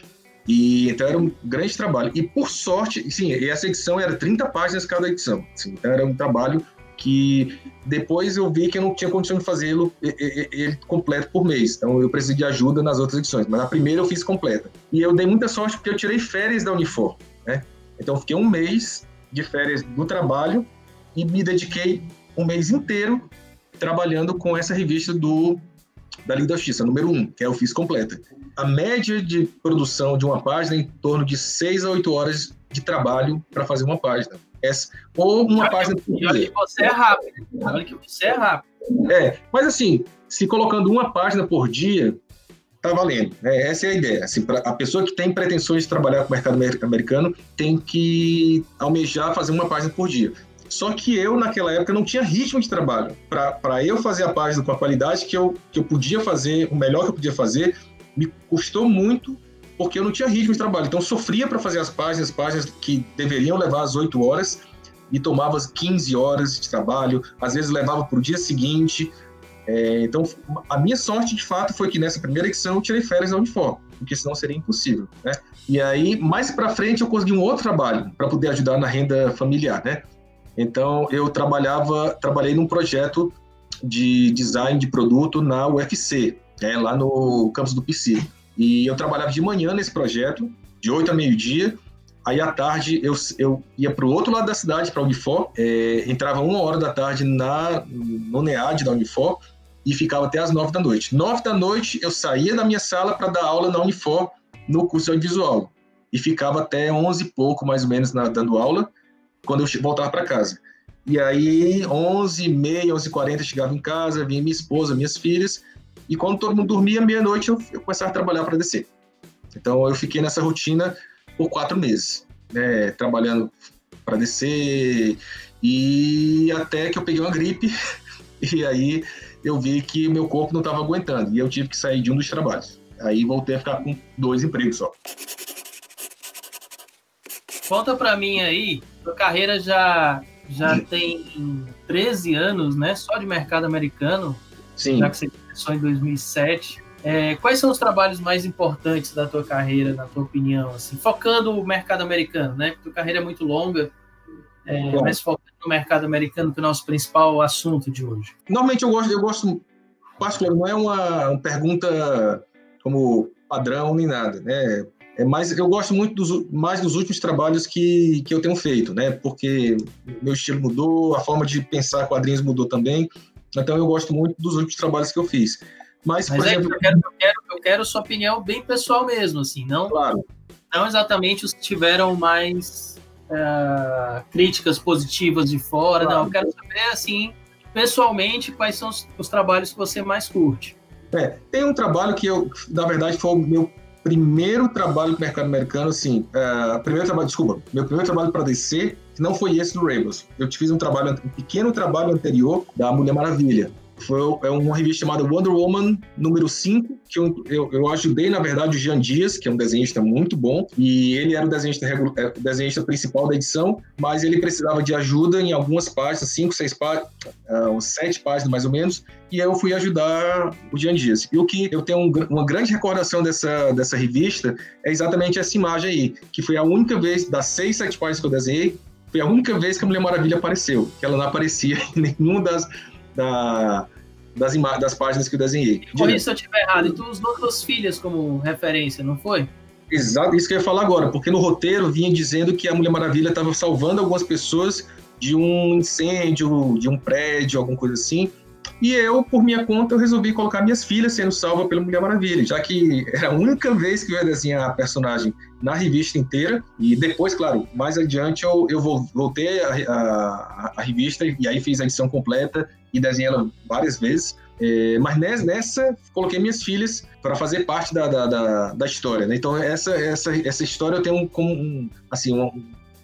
E então era um grande trabalho. E por sorte, sim, essa edição era 30 páginas cada edição. Assim, então era um trabalho que depois eu vi que eu não tinha condição de fazê-lo completo por mês. Então eu precisei de ajuda nas outras edições. Mas a primeira eu fiz completa. E eu dei muita sorte porque eu tirei férias da Unifor, né? Então fiquei um mês de férias do trabalho e me dediquei um mês inteiro trabalhando com essa revista do da Liga da Justiça, número 1, que é o FIS completa. A média de produção de uma página é em torno de 6 a 8 horas de trabalho para fazer uma página. Essa, ou uma olha página por dia. Olha que você é rápido. Olha que você é rápido. É, mas assim, se colocando uma página por dia, tá valendo. É, essa é a ideia. Assim, pra, a pessoa que tem pretensões de trabalhar com o mercado americano tem que almejar fazer uma página por dia. Só que eu, naquela época, não tinha ritmo de trabalho. Para eu fazer a página com a qualidade que eu, que eu podia fazer, o melhor que eu podia fazer, me custou muito porque eu não tinha ritmo de trabalho. Então, sofria para fazer as páginas, páginas que deveriam levar as 8 horas, e tomava 15 horas de trabalho, às vezes levava para o dia seguinte. É, então, a minha sorte, de fato, foi que nessa primeira edição eu tirei férias da Unifor, porque senão seria impossível, né? E aí, mais para frente, eu consegui um outro trabalho para poder ajudar na renda familiar, né? Então, eu trabalhava, trabalhei num projeto de design de produto na UFC, né, lá no campus do PC. E eu trabalhava de manhã nesse projeto, de 8 a meio-dia, Aí à tarde eu, eu ia para o outro lado da cidade, para a Unifor, é, entrava uma hora da tarde na, no NEAD da Unifor e ficava até as nove da noite. Nove da noite eu saía da minha sala para dar aula na Unifor no curso audiovisual e ficava até onze e pouco mais ou menos na, dando aula quando eu voltava para casa. E aí, 11 e meia, 11 e 40 chegava em casa, vinha minha esposa, minhas filhas, e quando todo mundo dormia, meia-noite, eu, eu começava a trabalhar para descer. Então, eu fiquei nessa rotina por quatro meses, né, trabalhando para descer, e até que eu peguei uma gripe, e aí eu vi que meu corpo não estava aguentando, e eu tive que sair de um dos trabalhos. Aí voltei a ficar com dois empregos só. Conta para mim aí, sua carreira já já tem 13 anos, né? Só de mercado americano. Sim. Já que você começou em 2007. É, quais são os trabalhos mais importantes da tua carreira, na tua opinião? Assim, focando o mercado americano, né? Porque tua carreira é muito longa, é, mas focando no mercado americano, que é o nosso principal assunto de hoje. Normalmente eu gosto, eu gosto particular, não é uma, uma pergunta como padrão nem nada, né? É mais, eu gosto muito dos, mais dos últimos trabalhos que, que eu tenho feito, né? Porque meu estilo mudou, a forma de pensar quadrinhos mudou também. Então eu gosto muito dos últimos trabalhos que eu fiz. Mas, Mas por é exemplo, eu, quero, eu, quero, eu quero sua opinião bem pessoal mesmo, assim, não, claro. não exatamente os que tiveram mais uh, críticas positivas de fora, claro. não. Eu quero saber, assim, pessoalmente, quais são os, os trabalhos que você mais curte. É, tem um trabalho que eu, na verdade, foi o meu primeiro trabalho no mercado americano, assim, uh, primeiro trabalho, desculpa, meu primeiro trabalho para DC não foi esse do Rebels. Eu fiz um trabalho, um pequeno trabalho anterior da Mulher Maravilha. Foi é uma revista chamada Wonder Woman número 5, que eu, eu, eu, ajudei, na verdade, o Jean Dias, que é um desenhista muito bom, e ele era o desenhista, é, desenhista principal da edição, mas ele precisava de ajuda em algumas páginas, cinco, seis páginas, uh, sete páginas mais ou menos, e eu fui ajudar o Jean Dias. E o que eu tenho um, uma grande recordação dessa, dessa revista é exatamente essa imagem aí, que foi a única vez, das seis, sete páginas que eu desenhei, foi a única vez que a Mulher Maravilha apareceu, que ela não aparecia em nenhuma das, da, das, das páginas que eu desenhei. Corrija se eu estiver errado. E tu usou duas filhas como referência, não foi? Exato, isso que eu ia falar agora, porque no roteiro vinha dizendo que a Mulher Maravilha estava salvando algumas pessoas de um incêndio, de um prédio, alguma coisa assim. E eu, por minha conta, eu resolvi colocar minhas filhas sendo salvas pela Mulher Maravilha, já que era a única vez que eu ia desenhar a personagem na revista inteira. E depois, claro, mais adiante eu, eu voltei a, a, a revista e aí fiz a edição completa e desenhei ela várias vezes. É, mas nessa, coloquei minhas filhas para fazer parte da, da, da, da história. Né? Então, essa, essa, essa história eu tenho como um, assim, uma,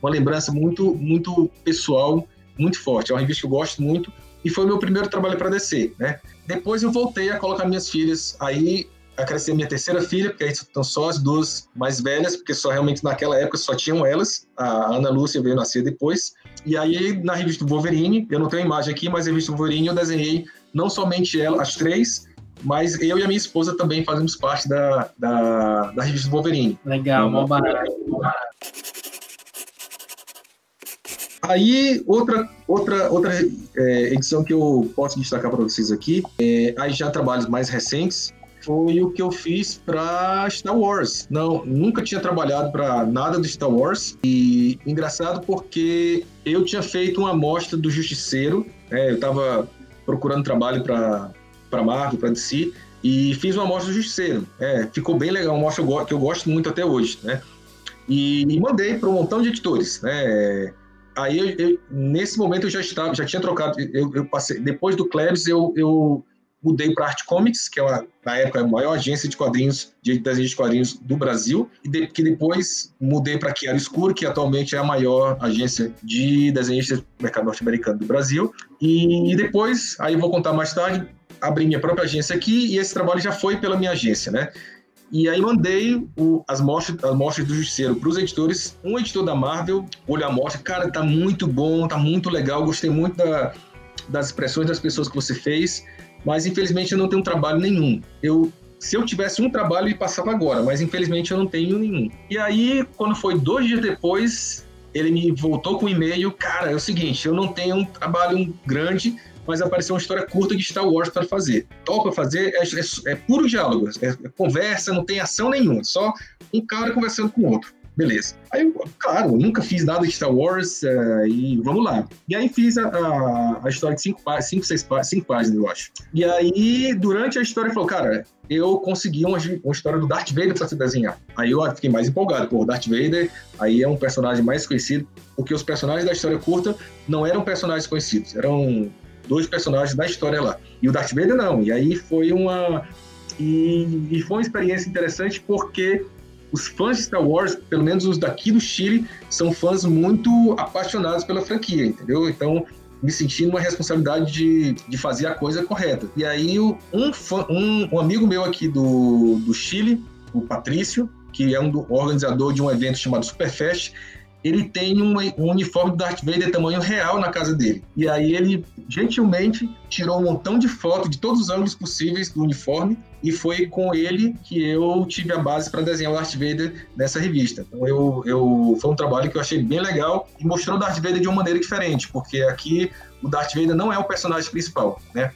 uma lembrança muito, muito pessoal, muito forte. É uma revista que eu gosto muito e foi o meu primeiro trabalho para descer, né? Depois eu voltei a colocar minhas filhas, aí a crescer minha terceira filha, porque aí estão só as duas mais velhas, porque só realmente naquela época só tinham elas, a Ana Lúcia veio nascer depois, e aí na revista Wolverine, eu não tenho imagem aqui, mas na revista Wolverine eu desenhei não somente ela, as três, mas eu e a minha esposa também fazemos parte da, da, da revista Wolverine. Legal, mó barato. Aí, outra, outra, outra é, edição que eu posso destacar para vocês aqui, é, aí já trabalhos mais recentes, foi o que eu fiz para Star Wars. Não, nunca tinha trabalhado para nada do Star Wars. E engraçado porque eu tinha feito uma amostra do Justiceiro, né, eu estava procurando trabalho para Marvel, para DC, e fiz uma amostra do Justiceiro. É, ficou bem legal, uma amostra que eu gosto muito até hoje, né? E, e mandei para um montão de editores, né? Aí, eu, eu, nesse momento, eu já estava, já tinha trocado, eu, eu passei, depois do Klebs, eu, eu mudei para Art Comics, que é uma, na época a maior agência de quadrinhos, de desenhos de quadrinhos do Brasil, e de, que depois mudei para Chiaro Escuro, que atualmente é a maior agência de desenhistas do mercado norte-americano do Brasil. E, e, depois, aí vou contar mais tarde, abri minha própria agência aqui e esse trabalho já foi pela minha agência, né? E aí mandei o, as, mostras, as mostras do Justiceiro para os editores. Um editor da Marvel olhou a mostra, cara, tá muito bom, tá muito legal, gostei muito da, das expressões das pessoas que você fez mas infelizmente eu não tenho trabalho nenhum. Eu se eu tivesse um trabalho, ele passava agora, mas infelizmente eu não tenho nenhum. E aí, quando foi dois dias depois, ele me voltou com um e-mail, cara, é o seguinte, eu não tenho um trabalho grande, mas apareceu uma história curta de Star Wars para fazer. Topa fazer, é, é, é puro diálogo, é, é, conversa, não tem ação nenhuma, só um cara conversando com o outro. Beleza. Aí, claro, nunca fiz nada de Star Wars uh, e vamos lá. E aí fiz a, a, a história de cinco, cinco, seis cinco páginas, eu acho. E aí, durante a história, falou, cara, eu consegui uma, uma história do Darth Vader para se desenhar. Aí eu fiquei mais empolgado, pô, Darth Vader aí é um personagem mais conhecido, porque os personagens da história curta não eram personagens conhecidos, eram dois personagens da história lá. E o Darth Vader não. E aí foi uma e, e foi uma experiência interessante porque os fãs de Star Wars, pelo menos os daqui do Chile, são fãs muito apaixonados pela franquia, entendeu? Então, me senti numa responsabilidade de, de fazer a coisa correta. E aí, um, fã, um, um amigo meu aqui do, do Chile, o Patrício, que é um do, organizador de um evento chamado Superfest, ele tem um, um, uniforme do Darth Vader tamanho real na casa dele. E aí ele gentilmente tirou um montão de fotos de todos os ângulos possíveis do uniforme e foi com ele que eu tive a base para desenhar o Darth Vader nessa revista. Então eu, eu foi um trabalho que eu achei bem legal e mostrou o Darth Vader de uma maneira diferente, porque aqui o Darth Vader não é o personagem principal, né?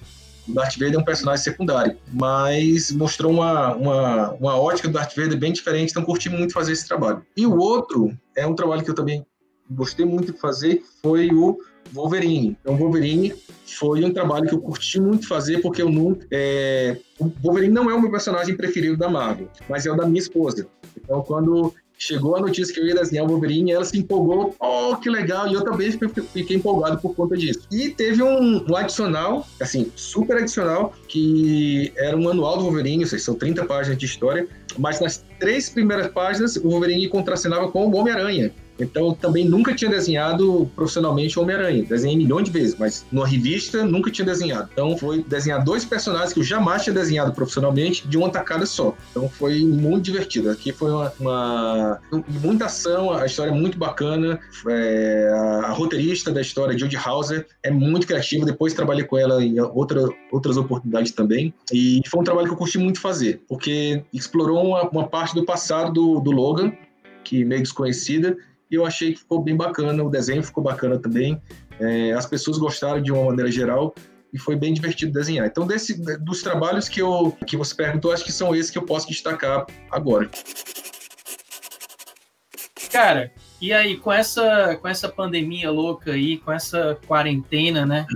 Darth Vader é um personagem secundário, mas mostrou uma, uma, uma ótica do Darth Vader bem diferente, então curti muito fazer esse trabalho. E o outro é um trabalho que eu também gostei muito de fazer, foi o Wolverine. Então, Wolverine foi um trabalho que eu curti muito fazer, porque eu nunca. É... O Wolverine não é o meu personagem preferido da Marvel, mas é o da minha esposa. Então, quando chegou a notícia que eu ia desenhar o Wolverine, ela se empolgou, oh, que legal, e eu também fiquei empolgado por conta disso. E teve um, um adicional, assim, super adicional, que era um manual do Wolverine, ou seja, são 30 páginas de história, mas nas três primeiras páginas o Wolverine contracenava com o Homem-Aranha. Então, também nunca tinha desenhado profissionalmente Homem-Aranha. Desenhei milhões de vezes, mas numa revista nunca tinha desenhado. Então, foi desenhar dois personagens que eu jamais tinha desenhado profissionalmente de uma tacada só. Então, foi muito divertido. Aqui foi uma, uma muita ação, a história é muito bacana. É, a, a, roteirista da história, Judy Hauser, é muito criativa. Depois trabalhei com ela em outra, outras oportunidades também. E foi um trabalho que eu curti muito fazer, porque explorou uma, uma parte do passado do, do Logan, que meio desconhecida, e eu achei que ficou bem bacana, o desenho ficou bacana também, é, as pessoas gostaram de uma maneira geral e foi bem divertido desenhar. Então, desse, dos trabalhos que, eu, que você perguntou, acho que são esses que eu posso destacar agora. Cara, e aí, com essa, com essa pandemia louca aí, com essa quarentena, né?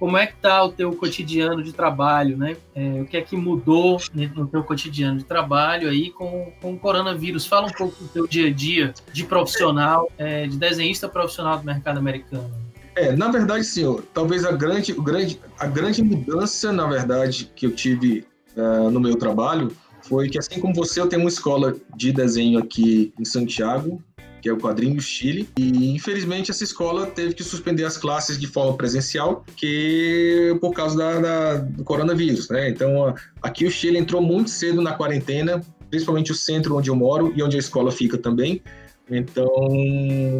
Como é que tá o teu cotidiano de trabalho, né? É, o que é que mudou no teu cotidiano de trabalho aí com, com o coronavírus? Fala um pouco do teu dia a dia de profissional, é, de desenhista profissional do mercado americano. É, na verdade, sim. Talvez a grande, o grande, a grande mudança, na verdade, que eu tive uh, no meu trabalho foi que, assim como você, eu tenho uma escola de desenho aqui em Santiago, que é o Quadrinho Chile. E infelizmente essa escola teve que suspender as classes de forma presencial, que por causa da, da, do coronavírus, né? Então aqui o Chile entrou muito cedo na quarentena, principalmente o centro onde eu moro e onde a escola fica também. Então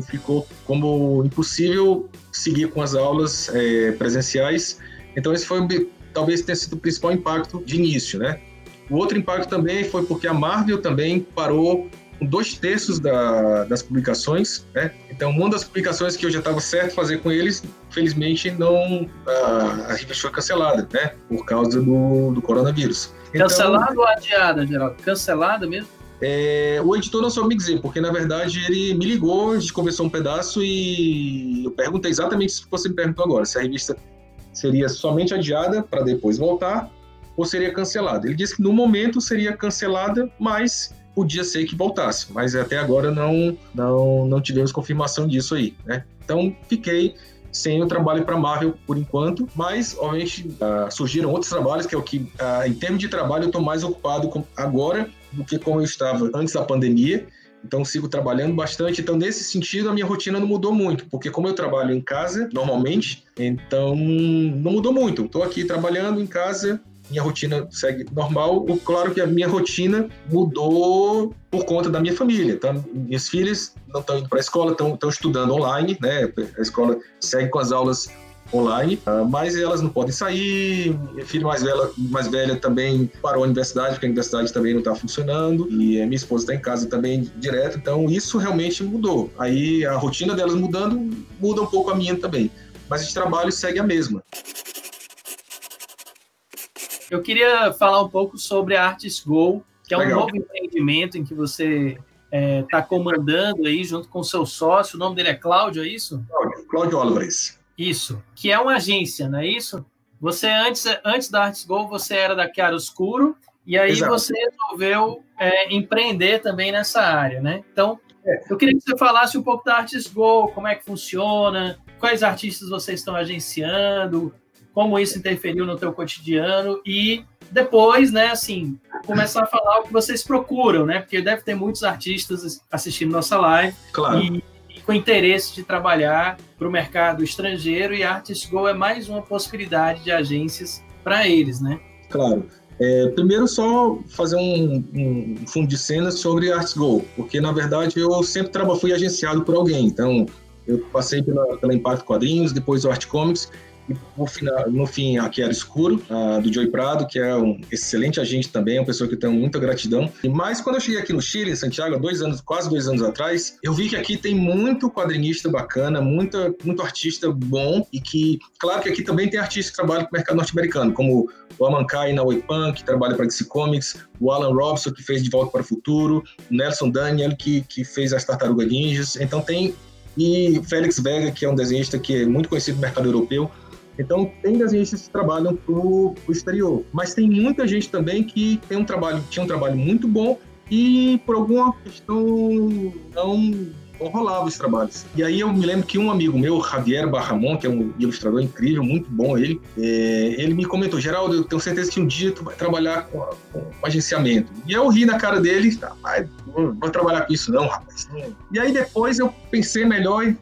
ficou como impossível seguir com as aulas é, presenciais. Então esse foi talvez tenha sido o principal impacto de início, né? O outro impacto também foi porque a Marvel também parou dois terços da, das publicações, né? Então, uma das publicações que eu já estava certo fazer com eles, felizmente não a, a revista foi cancelada, né? Por causa do, do coronavírus. Então, cancelada ou adiada, Geraldo? Cancelada mesmo? É, o editor não soube me dizer, porque na verdade ele me ligou, a gente conversou um pedaço e eu perguntei exatamente isso que você me perguntou agora: se a revista seria somente adiada para depois voltar ou seria cancelada. Ele disse que no momento seria cancelada, mas podia ser que voltasse, mas até agora não não não tivemos confirmação disso aí, né? Então fiquei sem o trabalho para Marvel por enquanto, mas obviamente uh, surgiram outros trabalhos que é o que uh, em termos de trabalho eu estou mais ocupado com, agora do que como eu estava antes da pandemia. Então sigo trabalhando bastante. Então nesse sentido a minha rotina não mudou muito, porque como eu trabalho em casa normalmente, então não mudou muito. Estou aqui trabalhando em casa, minha rotina segue normal. Claro que a minha rotina mudou por conta da minha família. Tá? Minhas filhas não estão indo para a escola, estão estudando online, né? A escola segue com as aulas online, ah, mas elas não podem sair. Minha filha mais velha, mais velha também parou a universidade, porque a universidade também não está funcionando, e a minha esposa está em casa também direto, então isso realmente mudou. Aí a rotina delas mudando, muda um pouco a minha também. Mas esse trabalho segue a mesma. Eu queria falar um pouco sobre a Artis Go, que é um Legal. novo empreendimento em que você está é, tá comandando aí junto com o seu sócio. O nome dele é Cláudio, é isso? Cláudio, Cláudio Álvares. Isso, que é uma agência, não é isso? Você antes, antes da Arts Go, você era da Chiaroscuro e aí Exato. você resolveu é, empreender também nessa área, né? Então, é. eu queria que você falasse um pouco da Arts Go, como é que funciona, quais artistas vocês estão agenciando, como isso interferiu no teu cotidiano e depois, né, assim, começar a falar o que vocês procuram, né? Porque deve ter muitos artistas assistindo nossa live. Claro. E com interesse de trabalhar para o mercado estrangeiro e Artist Go é mais uma possibilidade de agências para eles, né? Claro. É, primeiro, só fazer um, um, fundo de cena sobre Artist Go, porque na verdade eu sempre fui agenciado por alguém. Então, eu passei pela, pela Impacto Quadrinhos, depois o Art Comics, e no, final, no fim, aqui era Escuro, uh, do Joey Prado, que é um excelente agente também, uma pessoa que eu tenho muita gratidão. E mais quando eu cheguei aqui no Chile, em Santiago, dois anos, quase dois anos atrás, eu vi que aqui tem muito quadrinista bacana, muita, muito artista bom, e que, claro que aqui também tem artistas que trabalham com o mercado norte-americano, como o Amankai na Punk, que trabalha para DC Comics, o Alan Robson, que fez De Volta para o Futuro, o Nelson Daniel, que, que fez as Tartarugas Ninjas. Então tem e Félix Vega, que é um desenhista que é muito conhecido no mercado europeu. Então, tem desenhistas que trabalham para o exterior, mas tem muita gente também que tem um trabalho, tinha um trabalho muito bom e por alguma questão não, não rolava os trabalhos. E aí eu me lembro que um amigo meu, Javier Barramon, que é um ilustrador incrível, muito bom ele, é, ele me comentou, Geraldo, eu tenho certeza que um dia tu vai trabalhar com, com agenciamento. E eu ri na cara dele, ah, não vou trabalhar com isso não, rapaz. E aí depois eu pensei melhor e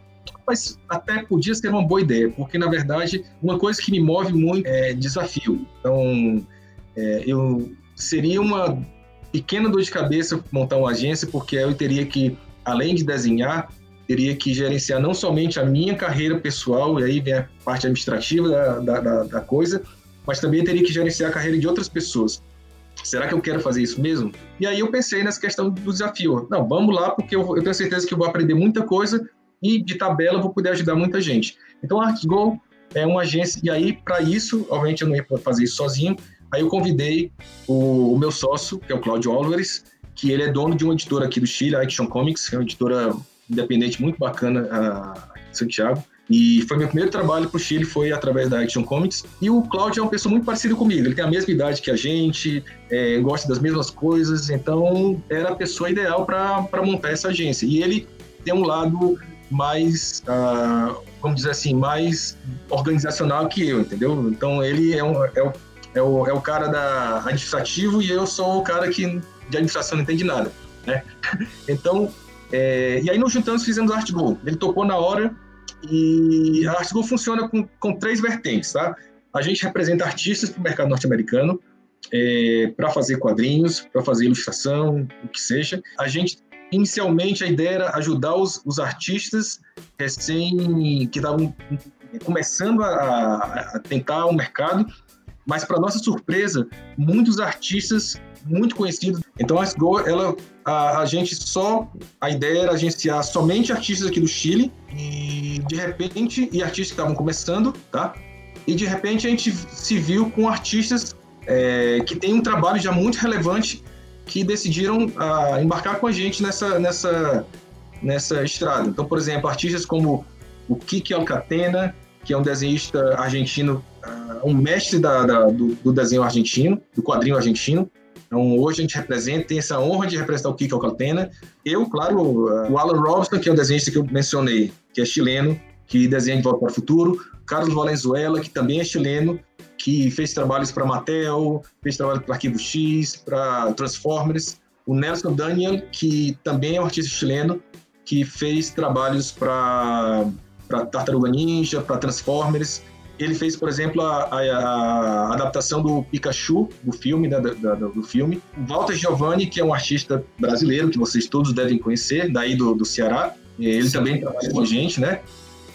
mas até podia ser uma boa ideia, porque na verdade uma coisa que me move muito é desafio. Então, é, eu seria uma pequena dor de cabeça montar uma agência, porque eu teria que, além de desenhar, teria que gerenciar não somente a minha carreira pessoal, e aí vem a parte administrativa da, da, da, da coisa, mas também teria que gerenciar a carreira de outras pessoas. Será que eu quero fazer isso mesmo? E aí eu pensei nessa questão do desafio. Não, vamos lá, porque eu, eu tenho certeza que eu vou aprender muita coisa e de tabela vou poder ajudar muita gente. Então, a ArtsGo é uma agência, e aí, para isso, obviamente eu não ia fazer isso sozinho, aí eu convidei o, o meu sócio, que é o Claudio Álvares, que ele é dono de uma editora aqui do Chile, a Action Comics, que é uma editora independente muito bacana aqui em Santiago. E foi meu primeiro trabalho para o Chile, foi através da Action Comics. E o Claudio é uma pessoa muito parecida comigo, ele tem a mesma idade que a gente, é, gosta das mesmas coisas, então era a pessoa ideal para montar essa agência. E ele tem um lado mais, uh, vamos dizer assim, mais organizacional que eu, entendeu? Então ele é, um, é, o, é, o, é o cara da administrativo e eu sou o cara que de administração não entende nada, né? Então, é, e aí nos juntamos fizemos a ArtGo. Ele tocou na hora e a ArtGo funciona com, com três vertentes, tá? A gente representa artistas para o mercado norte-americano, é, para fazer quadrinhos, para fazer ilustração, o que seja. A gente Inicialmente, a ideia era ajudar os, os artistas recém que estavam começando a, a tentar o mercado, mas para nossa surpresa, muitos artistas muito conhecidos. Então, a Go, ela, a, a, gente só, a ideia era agenciar somente artistas aqui do Chile e de repente, e artistas que estavam começando, tá? E de repente a gente se viu com artistas é, que têm um trabalho já muito relevante que decidiram uh, embarcar com a gente nessa, nessa, nessa estrada. Então, por exemplo, artistas como o Kiki Alcatena, que é um desenhista argentino uh, um mestre da, da do, do, desenho argentino, do quadrinho argentino. Então, hoje a gente representa, tem essa honra de representar o Kiko Alcatena. Eu, claro, o Alan Robson, que é o desenhista que eu mencionei, que é chileno, que desenha De Volta para o Futuro. Carlos Valenzuela, que também é chileno, que fez trabalhos para Mattel, fez trabalho para Arquivo X, para Transformers. O Nelson Daniel, que também é um artista chileno, que fez trabalhos para Tartaruga Ninja, para Transformers. Ele fez, por exemplo, a, a, a adaptação do Pikachu, do filme, né, do filme. Walter Giovanni, que é um artista brasileiro, que vocês todos devem conhecer, daí do, do Ceará. Ele Sim. também trabalha com a gente, né?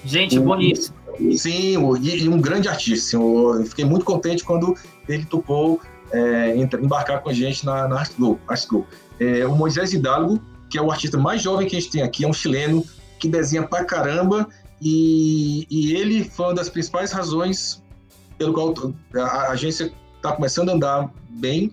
Gente boníssima. Sim, e, um grande artista. Eu fiquei muito contente quando ele topou é, embarcar com a gente na, na Go. Go. É, o Moisés Hidalgo, que é o artista mais jovem que a gente tem aqui, é um chileno que desenha pra caramba e, e ele foi uma das principais razões pelo qual a, a agência está começando a andar bem,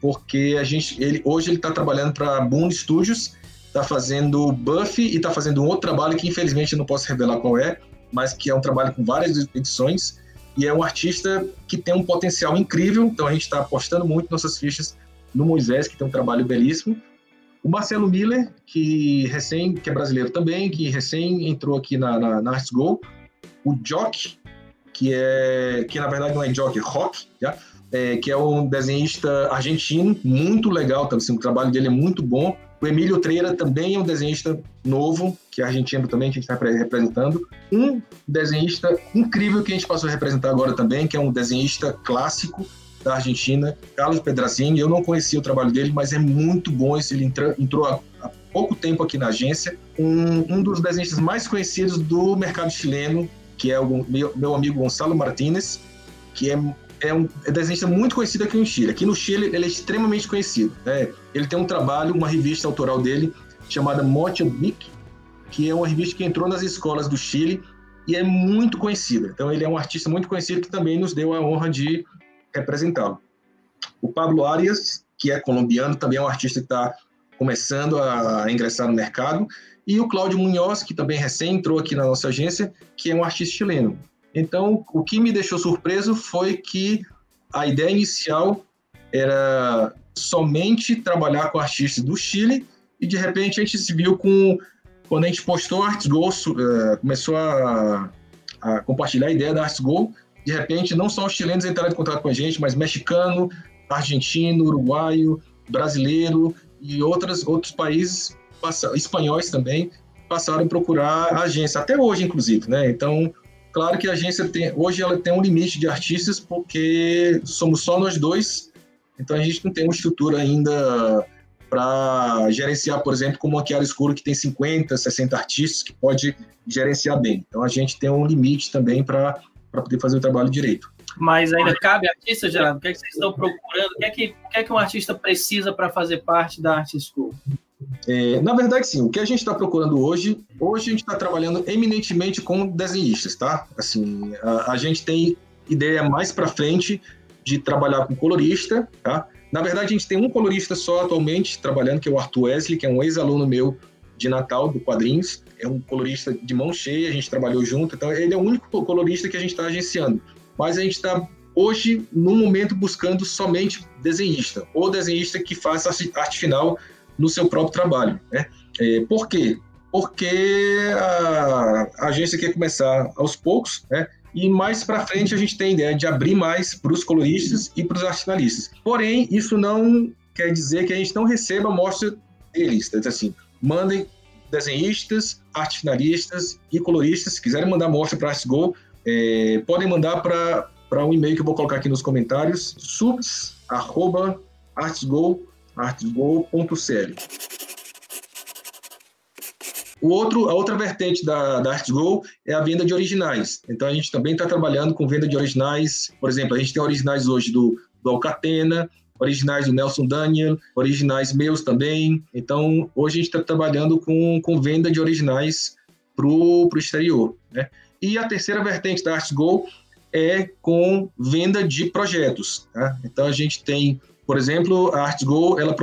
porque a gente, ele, hoje ele está trabalhando para Boom Studios, está fazendo Buffy e está fazendo um outro trabalho que infelizmente não posso revelar qual é, mas que é um trabalho com várias edições e é um artista que tem um potencial incrível, então a gente está apostando muito nossas fichas no Moisés, que tem um trabalho belíssimo. O Marcelo Miller, que recém, que é brasileiro também, que recém entrou aqui na, na, na Arts Go. O Jock, que é que na verdade não é Jock, é Rock, já? É, que é um desenhista argentino, muito legal, então, assim, o trabalho dele é muito bom. O Emílio Treira também é um desenhista novo, que é argentino também, que a gente está representando. Um desenhista incrível que a gente passou a representar agora também, que é um desenhista clássico da Argentina, Carlos Pedrazini. Eu não conhecia o trabalho dele, mas é muito bom. Ele entrou, entrou há, há pouco tempo aqui na agência. Um, um dos desenhistas mais conhecidos do mercado chileno, que é o meu, meu amigo Gonçalo Martínez, que é é um é desenhista muito conhecido aqui no Chile. Aqui no Chile ele é extremamente conhecido. Né? Ele tem um trabalho, uma revista autoral dele chamada Mocha Bic, que é uma revista que entrou nas escolas do Chile e é muito conhecida. Então ele é um artista muito conhecido que também nos deu a honra de representá-lo. O Pablo Arias, que é colombiano, também é um artista que está começando a ingressar no mercado, e o Cláudio Munhoz, que também recém entrou aqui na nossa agência, que é um artista chileno. Então, o que me deixou surpreso foi que a ideia inicial era somente trabalhar com artistas do Chile e de repente a gente se viu com quando a gente postou Arts Go, uh, começou a, a, compartilhar a ideia da Arts Go, de repente não só os chilenos entraram em contato com a gente, mas mexicano, argentino, uruguaio, brasileiro e outras, outros países, espanhóis também, passaram a procurar a agência, até hoje, inclusive, né? Então, Claro que a agência tem, hoje ela tem um limite de artistas porque somos só nós dois, então a gente não tem uma estrutura ainda para gerenciar, por exemplo, como o Chiara Escuro, que tem 50, 60 artistas, que pode gerenciar bem. Então a gente tem um limite também para poder fazer o trabalho direito. Mas ainda cabe artista, Gerardo? O que, é que vocês estão procurando? O que é que, o que, é que um artista precisa para fazer parte da Arte School? É, na verdade, sim. O que a gente está procurando hoje, hoje a gente está trabalhando eminentemente com desenhistas, tá? Assim, a, a gente tem ideia mais para frente de trabalhar com colorista, tá? Na verdade, a gente tem um colorista só atualmente trabalhando, que é o Arthur Wesley, que é um ex-aluno meu de Natal, do Quadrinhos. É um colorista de mão cheia, a gente trabalhou junto, então ele é o único colorista que a gente está agenciando. Mas a gente está hoje, no momento, buscando somente desenhista, ou desenhista que faça arte final no seu próprio trabalho. Né? É, por quê? Porque a, a agência quer começar aos poucos, né? e mais para frente a gente tem a ideia de abrir mais para os coloristas e para os artinalistas. Porém, isso não quer dizer que a gente não receba amostra deles. Então, assim, mandem desenhistas, arte finalistas e coloristas, se quiserem mandar amostra para a ArtGo, é, podem mandar para um e-mail que eu vou colocar aqui nos comentários, subs.artsgo.com artsgo.cl. O outro, a outra vertente da, da ArtsGo é a venda de originais. Então, a gente também está trabalhando com venda de originais. Por exemplo, a gente tem originais hoje do, do Alcatena, originais do Nelson Daniel, originais meus também. Então, hoje a gente está trabalhando com, com venda de originais para o exterior. Né? E a terceira vertente da ArtsGo é com venda de projetos. Tá? Então, a gente tem por exemplo, a ArtsGo, ela,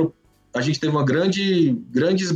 a gente teve uma grande, grandes,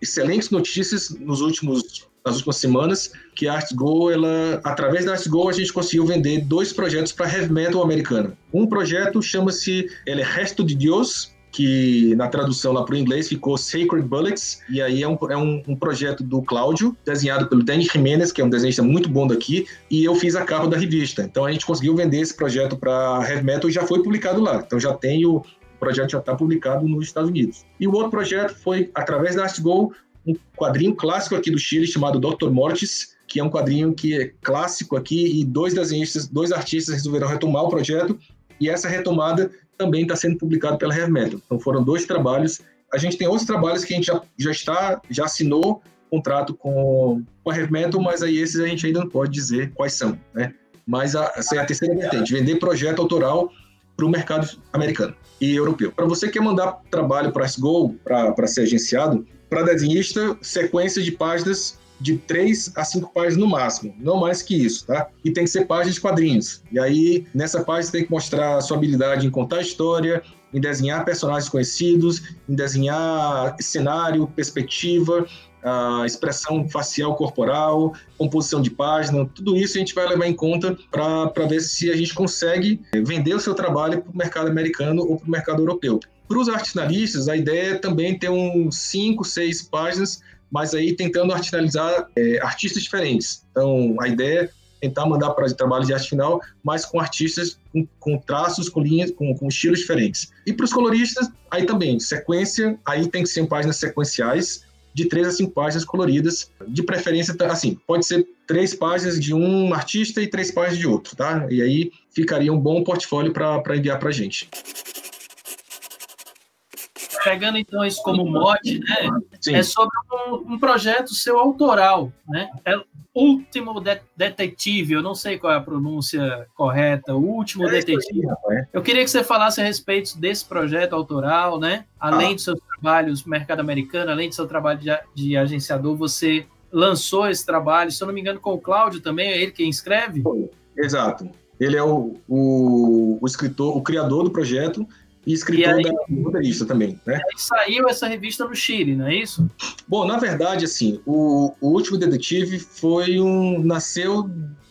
excelentes notícias nos últimos nas últimas semanas, que a ArtsGo, ela, através da ArtsGo, a gente conseguiu vender dois projetos para heavy metal americana. Um projeto chama-se El Resto de Dios, que na tradução lá para o inglês ficou Sacred Bullets, e aí é, um, é um, um, projeto do Cláudio, desenhado pelo Danny Jimenez, que é um desenhista muito bom daqui, e eu fiz a capa da revista. Então a gente conseguiu vender esse projeto para Heavy Metal e já foi publicado lá. Então já tem o, o projeto já está publicado nos Estados Unidos. E o outro projeto foi, através da ArtGo, um quadrinho clássico aqui do Chile chamado Dr. Mortis, que é um quadrinho que é clássico aqui e dois desenhistas, dois artistas resolveram retomar o projeto e essa retomada também está sendo publicado pela Heavy. Então foram dois trabalhos. A gente tem outros trabalhos que a gente já, já está, já assinou contrato com, com a Heavy mas aí esses a gente ainda não pode dizer quais são, né? Mas a, essa é a terceira vertente, vender projeto autoral para o mercado americano e europeu. Para você que quer mandar trabalho para SGO, para ser agenciado, para desenhista, sequência de páginas de três a cinco páginas no máximo, não mais que isso, tá? E tem que ser páginas de quadrinhos. E aí, nessa página, você tem que mostrar a sua habilidade em contar história, em desenhar personagens conhecidos, em desenhar cenário, perspectiva, a expressão facial corporal, composição de página, tudo isso a gente vai levar em conta para ver se a gente consegue vender o seu trabalho para o mercado americano ou para o mercado europeu. Para os artesanalistas, a ideia é também ter uns 5, 6 páginas, mas aí tentando artesanalizar é, artistas diferentes. Então, a ideia é tentar mandar para trabalho de arte final, mas com artistas com, com traços, com linhas, com, com, estilos diferentes. E para os coloristas, aí também, sequência, aí tem que ser páginas sequenciais, de três a cinco páginas coloridas, de preferência, assim, pode ser três páginas de um artista e três páginas de outro, tá? E aí ficaria um bom portfólio para enviar para a gente pegando então isso como mote, né? Sim. É sobre um, um, projeto seu autoral, né? É Último de Detetive, eu não sei qual é a pronúncia correta, o Último é Detetive. Aí, eu queria que você falasse a respeito desse projeto autoral, né? Além ah. dos seus trabalhos no mercado americano, além do seu trabalho de, de agenciador, você lançou esse trabalho, se eu não me engano, com o Cláudio também, é ele quem escreve? Exato. Ele é o, o, o escritor, o criador do projeto, e escritor e aí, da revista também, né? Aí saiu essa revista no Chile, não é isso? Bom, na verdade, assim, o, o Último Detetive foi um... nasceu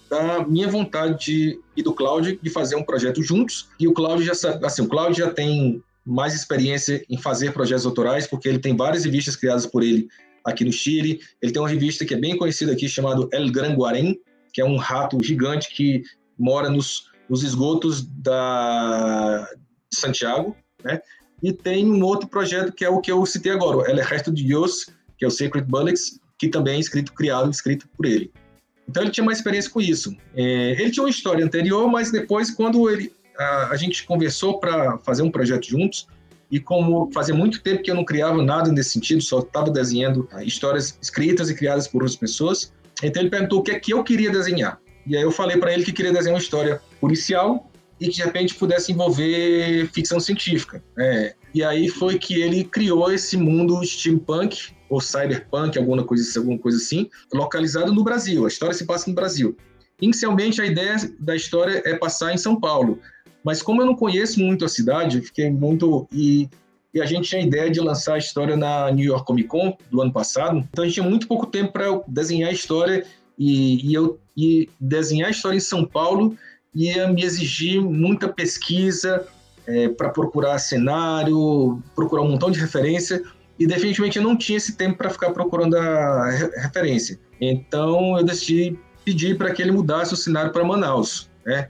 da minha vontade de, e do Cláudio de fazer um projeto juntos, e o Cláudio já assim, o Cláudio já tem mais experiência em fazer projetos autorais, porque ele tem várias revistas criadas por ele aqui no Chile. Ele tem uma revista que é bem conhecida aqui, chamado El Gran Guarén, que é um rato gigante que mora nos, nos esgotos da, de Santiago, né? E tem um outro projeto que é o que eu citei agora, El Resto de Dios, que é o Sacred Bullets, que também é escrito, criado, escrito por ele. Então ele tinha mais experiência com isso. É, ele tinha uma história anterior, mas depois, quando ele, a, a gente conversou para fazer um projeto juntos, e como fazia muito tempo que eu não criava nada nesse sentido, só estava desenhando histórias escritas e criadas por outras pessoas, então ele perguntou o que é que eu queria desenhar. E aí eu falei para ele que queria desenhar uma história policial e que de repente pudesse envolver ficção científica. Né? E aí foi que ele criou esse mundo steampunk ou cyberpunk, alguma coisa, alguma coisa assim, localizado no Brasil. A história se passa no Brasil. Inicialmente a ideia da história é passar em São Paulo, mas como eu não conheço muito a cidade, fiquei muito e, e a gente tinha a ideia de lançar a história na New York Comic Con do ano passado, então a gente tinha muito pouco tempo para desenhar a história e, e eu e desenhar a história em São Paulo ia me exigir muita pesquisa é, para procurar cenário, procurar um montão de referência, e definitivamente eu não tinha esse tempo para ficar procurando a referência. Então eu decidi pedir para que ele mudasse o cenário para Manaus, né?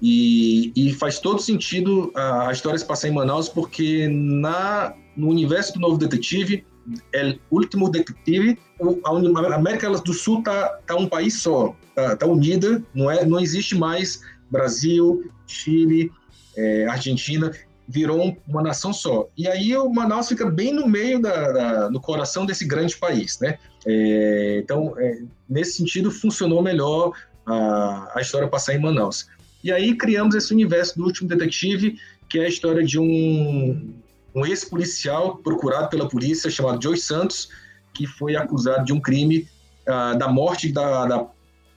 E, e, faz todo sentido a, a, história se passar em Manaus, porque na, no universo do Novo Detetive, é o último detetive, a América do Sul tá, tá um país só, tá, tá unida, não é, não existe mais Brasil, Chile, é, Argentina, virou uma nação só. E aí o Manaus fica bem no meio, da, da no coração desse grande país, né? É, então, é, nesse sentido, funcionou melhor a, a história passar em Manaus. E aí criamos esse universo do Último Detetive, que é a história de um, um ex-policial procurado pela polícia chamado Joe Santos, que foi acusado de um crime uh, da morte da, da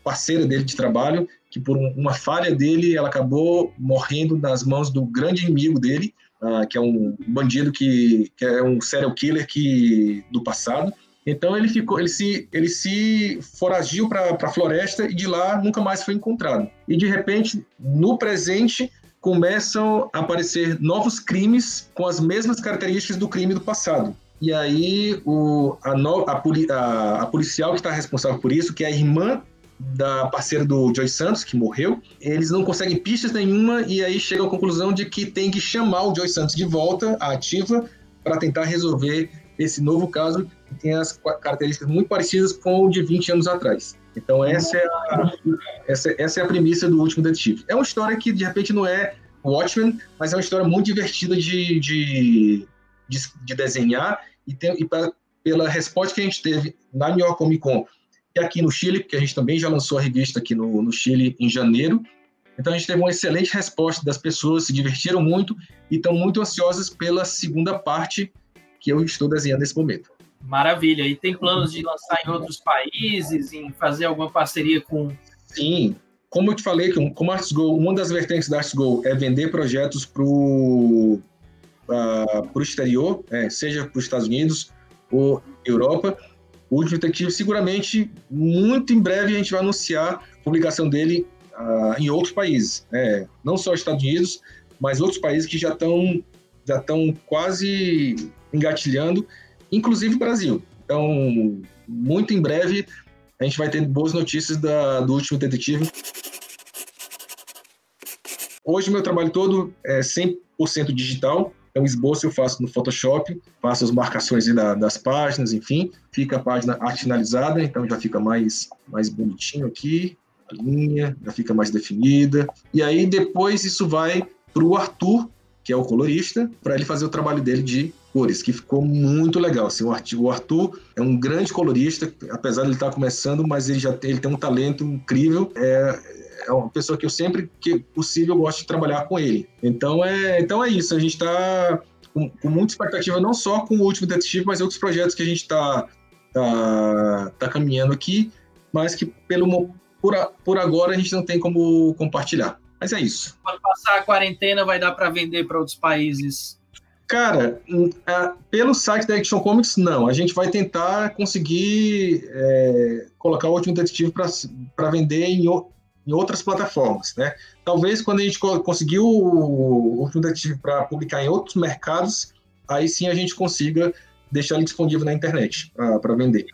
parceira dele de trabalho, que por uma falha dele, ela acabou morrendo nas mãos do grande inimigo dele, uh, que é um bandido que, que, é um serial killer que, do passado. Então ele ficou, ele se, ele se foragiu para a floresta e de lá nunca mais foi encontrado. E de repente, no presente, começam a aparecer novos crimes com as mesmas características do crime do passado. E aí o, a, no, a, a, a policial que está responsável por isso, que é a irmã da parceira do Joy Santos, que morreu, eles não conseguem pistas nenhuma e aí chegam à conclusão de que tem que chamar o Joy Santos de volta à ativa para tentar resolver esse novo caso que tem as características muito parecidas com o de 20 anos atrás. Então essa é a, essa, essa é a premissa do último detetive. É uma história que de repente não é Watchmen, mas é uma história muito divertida de, de, de, de desenhar e, tem, e pra, pela resposta que a gente teve na New York Comic Con e aqui no Chile, porque a gente também já lançou a revista aqui no, no Chile em janeiro. Então a gente teve uma excelente resposta das pessoas, se divertiram muito e estão muito ansiosas pela segunda parte que eu estou desenhando nesse momento. Maravilha. E tem planos de lançar em outros países, em fazer alguma parceria com. Sim. Como eu te falei, como ArtsGo, uma das vertentes da ArtsGo é vender projetos para o uh, exterior, é, seja para os Estados Unidos ou Europa. O Último Detetive, seguramente, muito em breve a gente vai anunciar a publicação dele uh, em outros países. Né? Não só Estados Unidos, mas outros países que já estão já estão quase engatilhando, inclusive o Brasil. Então, muito em breve, a gente vai ter boas notícias da, do último detetive. Hoje, meu trabalho todo é 100% digital. É um esboço eu faço no Photoshop, faço as marcações da, das páginas, enfim. Fica a página arte finalizada, então já fica mais, mais bonitinho aqui. A linha já fica mais definida. E aí, depois, isso vai para o Arthur, que é o colorista, para ele fazer o trabalho dele de cores, que ficou muito legal. Assim, o Arthur é um grande colorista, apesar de ele estar tá começando, mas ele já tem, ele tem um talento incrível. É, é uma pessoa que eu sempre que possível gosto de trabalhar com ele. Então é, então é isso. A gente está com, com, muita expectativa, não só com o último detetive, mas outros projetos que a gente está tá, tá caminhando aqui, mas que pelo por, por agora a gente não tem como compartilhar. Mas é isso. Quando passar a quarentena, vai dar para vender para outros países? Cara, hum, pelo site da Action Comics, não. A gente vai tentar conseguir é, colocar o Último Detetive para vender em, em, outras plataformas, né? Talvez quando a gente conseguir o, o para publicar em outros mercados, aí sim a gente consiga deixar ele disponível na internet para vender.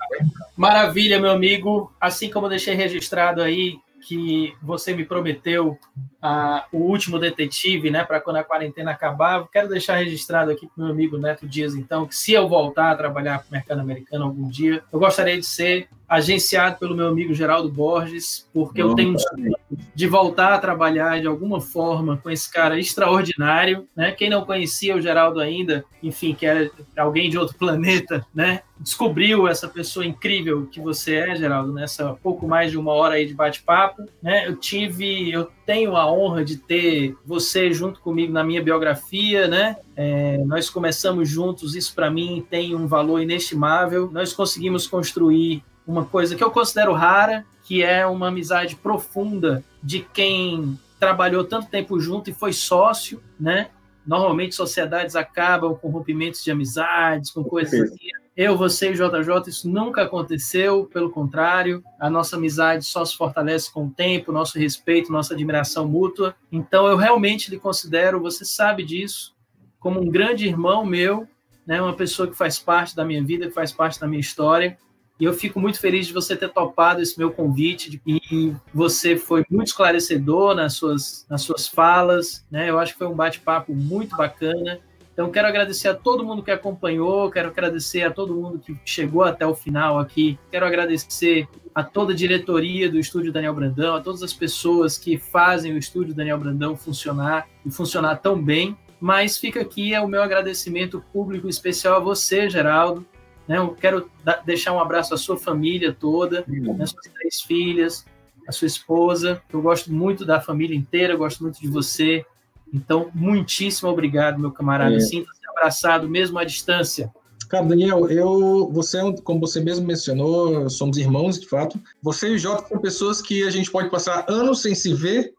Maravilha, meu amigo. Assim como deixei registrado aí que você me prometeu a, o último detetive, né, para quando a quarentena acabar. Quero deixar registrado aqui para meu amigo Neto Dias, então, que se eu voltar a trabalhar para o mercado americano algum dia, eu gostaria de ser agenciado pelo meu amigo Geraldo Borges, porque eu tenho um sonho de voltar a trabalhar de alguma forma com esse cara extraordinário, né? Quem não conhecia o Geraldo ainda, enfim, que era alguém de outro planeta, né? Descobriu essa pessoa incrível que você é, Geraldo, nessa pouco mais de uma hora aí de bate-papo, né? Eu tive, eu tenho a honra de ter você junto comigo na minha biografia, né? É, nós começamos juntos, isso para mim tem um valor inestimável. Nós conseguimos construir uma coisa que eu considero rara, que é uma amizade profunda de quem trabalhou tanto tempo junto e foi sócio, né? Normalmente sociedades acabam com rompimentos de amizades, com coisas assim. Eu, você e o JJ, isso nunca aconteceu, pelo contrário, a nossa amizade só se fortalece com o tempo, nosso respeito, nossa admiração mútua. Então eu realmente lhe considero, você sabe disso, como um grande irmão meu, né, uma pessoa que faz parte da minha vida, que faz parte da minha história. E eu fico muito feliz de você ter topado esse meu convite e você foi muito esclarecedor nas suas, nas suas falas, né? Eu acho que foi um bate-papo muito bacana. Então, quero agradecer a todo mundo que acompanhou, quero agradecer a todo mundo que chegou até o final aqui, quero agradecer a toda a diretoria do Estúdio Daniel Brandão, a todas as pessoas que fazem o Estúdio Daniel Brandão funcionar e funcionar tão bem. Mas fica aqui é o meu agradecimento público especial a você, Geraldo, né? Eu quero deixar um abraço à sua família toda, né? suas três filhas, a sua esposa. Eu gosto muito da família inteira, gosto muito de você. Então, muitíssimo obrigado, meu camarada. É. Sinta-se abraçado, mesmo à distância. Cara, Daniel, eu, você, é como você mesmo mencionou, somos irmãos, de fato. Você e o Jota são pessoas que a gente pode passar anos sem se ver,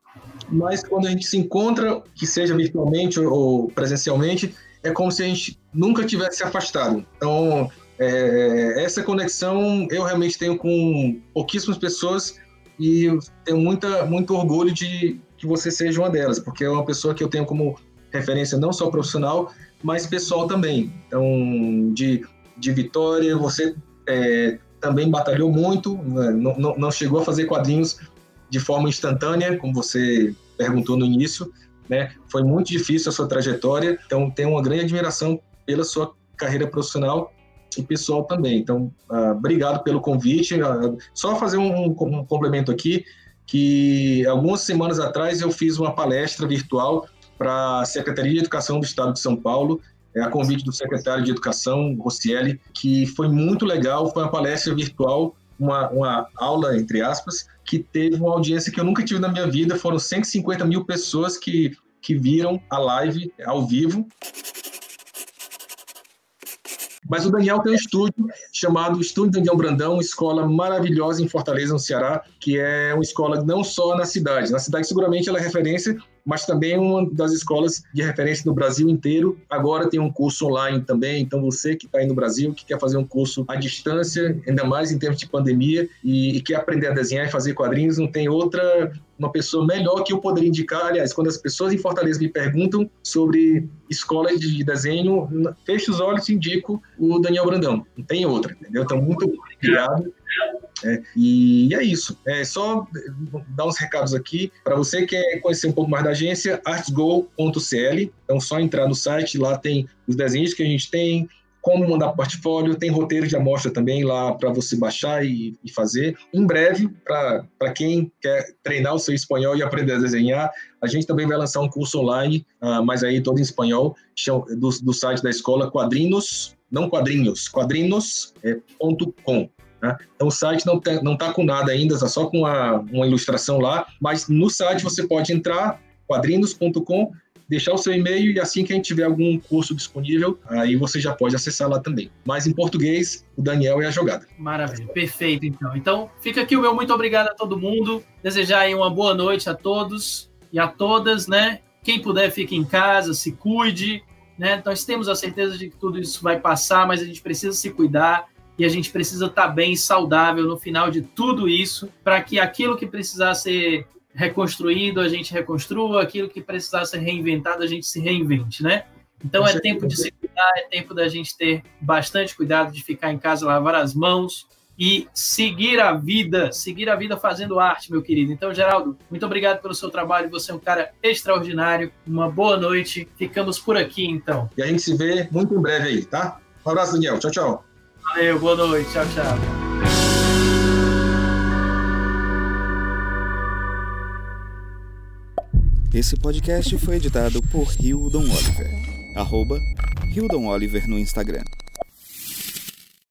mas quando a gente se encontra, que seja virtualmente ou presencialmente, é como se a gente nunca tivesse se afastado. Então, é, essa conexão eu realmente tenho com pouquíssimas pessoas e tenho muita, muito orgulho de que você seja uma delas, porque é uma pessoa que eu tenho como referência não só profissional, mas pessoal também. Então, de, de Vitória, você é, também batalhou muito, né? não, não, não chegou a fazer quadrinhos de forma instantânea, como você perguntou no início, né? Foi muito difícil a sua trajetória, então tenho uma grande admiração pela sua carreira profissional e pessoal também. Então, uh, obrigado pelo convite. Uh, só fazer um, um, complemento aqui, que algumas semanas atrás eu fiz uma palestra virtual para a Secretaria de Educação do Estado de São Paulo, é, a convite do secretário de Educação, Rossielli, que foi muito legal, foi uma palestra virtual, uma, uma aula, entre aspas, que teve uma audiência que eu nunca tive na minha vida, foram 150 mil pessoas que, que viram a live ao vivo. Mas o Daniel tem um estúdio chamado Estúdio Daniel Brandão, uma escola maravilhosa em Fortaleza, no Ceará, que é uma escola não só na cidade. Na cidade, seguramente, ela é referência, mas também uma das escolas de referência no Brasil inteiro. Agora tem um curso online também, então você que está aí no Brasil, que quer fazer um curso à distância, ainda mais em tempos de pandemia, e, e quer aprender a desenhar e fazer quadrinhos, não tem outra uma pessoa melhor que eu poderia indicar. Aliás, quando as pessoas em Fortaleza me perguntam sobre escolas de desenho, fecho os olhos e indico o Daniel Brandão. Não tem outra, entendeu? Então, muito obrigado. É, e é isso. É só dar uns recados aqui. Para você que quer conhecer um pouco mais da agência, artsgo.cl. Então, só entrar no site, lá tem os desenhos que a gente tem, como mandar portfólio, tem roteiro de amostra também lá para você baixar e, e, fazer. Em breve, para quem quer treinar o seu espanhol e aprender a desenhar, a gente também vai lançar um curso online, uh, mas aí todo em espanhol, do, do site da escola, quadrinos, não quadrinhos, quadrinos.com. Né? Então o site não está não tá com nada ainda, está só com uma, uma ilustração lá, mas no site você pode entrar, quadrinos.com, deixar o seu e-mail e assim que a gente tiver algum curso disponível, aí você já pode acessar lá também. Mas em português, o Daniel é a jogada. Maravilha, perfeito então. Então fica aqui o meu muito obrigado a todo mundo, desejar aí uma boa noite a todos e a todas, né? Quem puder fique em casa, se cuide, né? Nós temos a certeza de que tudo isso vai passar, mas a gente precisa se cuidar e a gente precisa estar tá bem, saudável no final de tudo isso, para que aquilo que precisar ser reconstruído, a gente reconstrua, aquilo que precisar ser reinventado, a gente se reinvente, né? Então é tempo de se cuidar, é tempo da gente ter bastante cuidado de ficar em casa, lavar as mãos e seguir a vida, seguir a vida fazendo arte, meu querido. Então, Geraldo, muito obrigado pelo seu trabalho, você é um cara extraordinário. Uma boa noite. Ficamos por aqui, então. E a gente se vê muito em breve aí, tá? Um abraço, Daniel. Tchau, tchau. Valeu, boa noite. Tchau, tchau. Esse podcast foi editado por Hildon Oliver. Arroba Hildon Oliver no Instagram.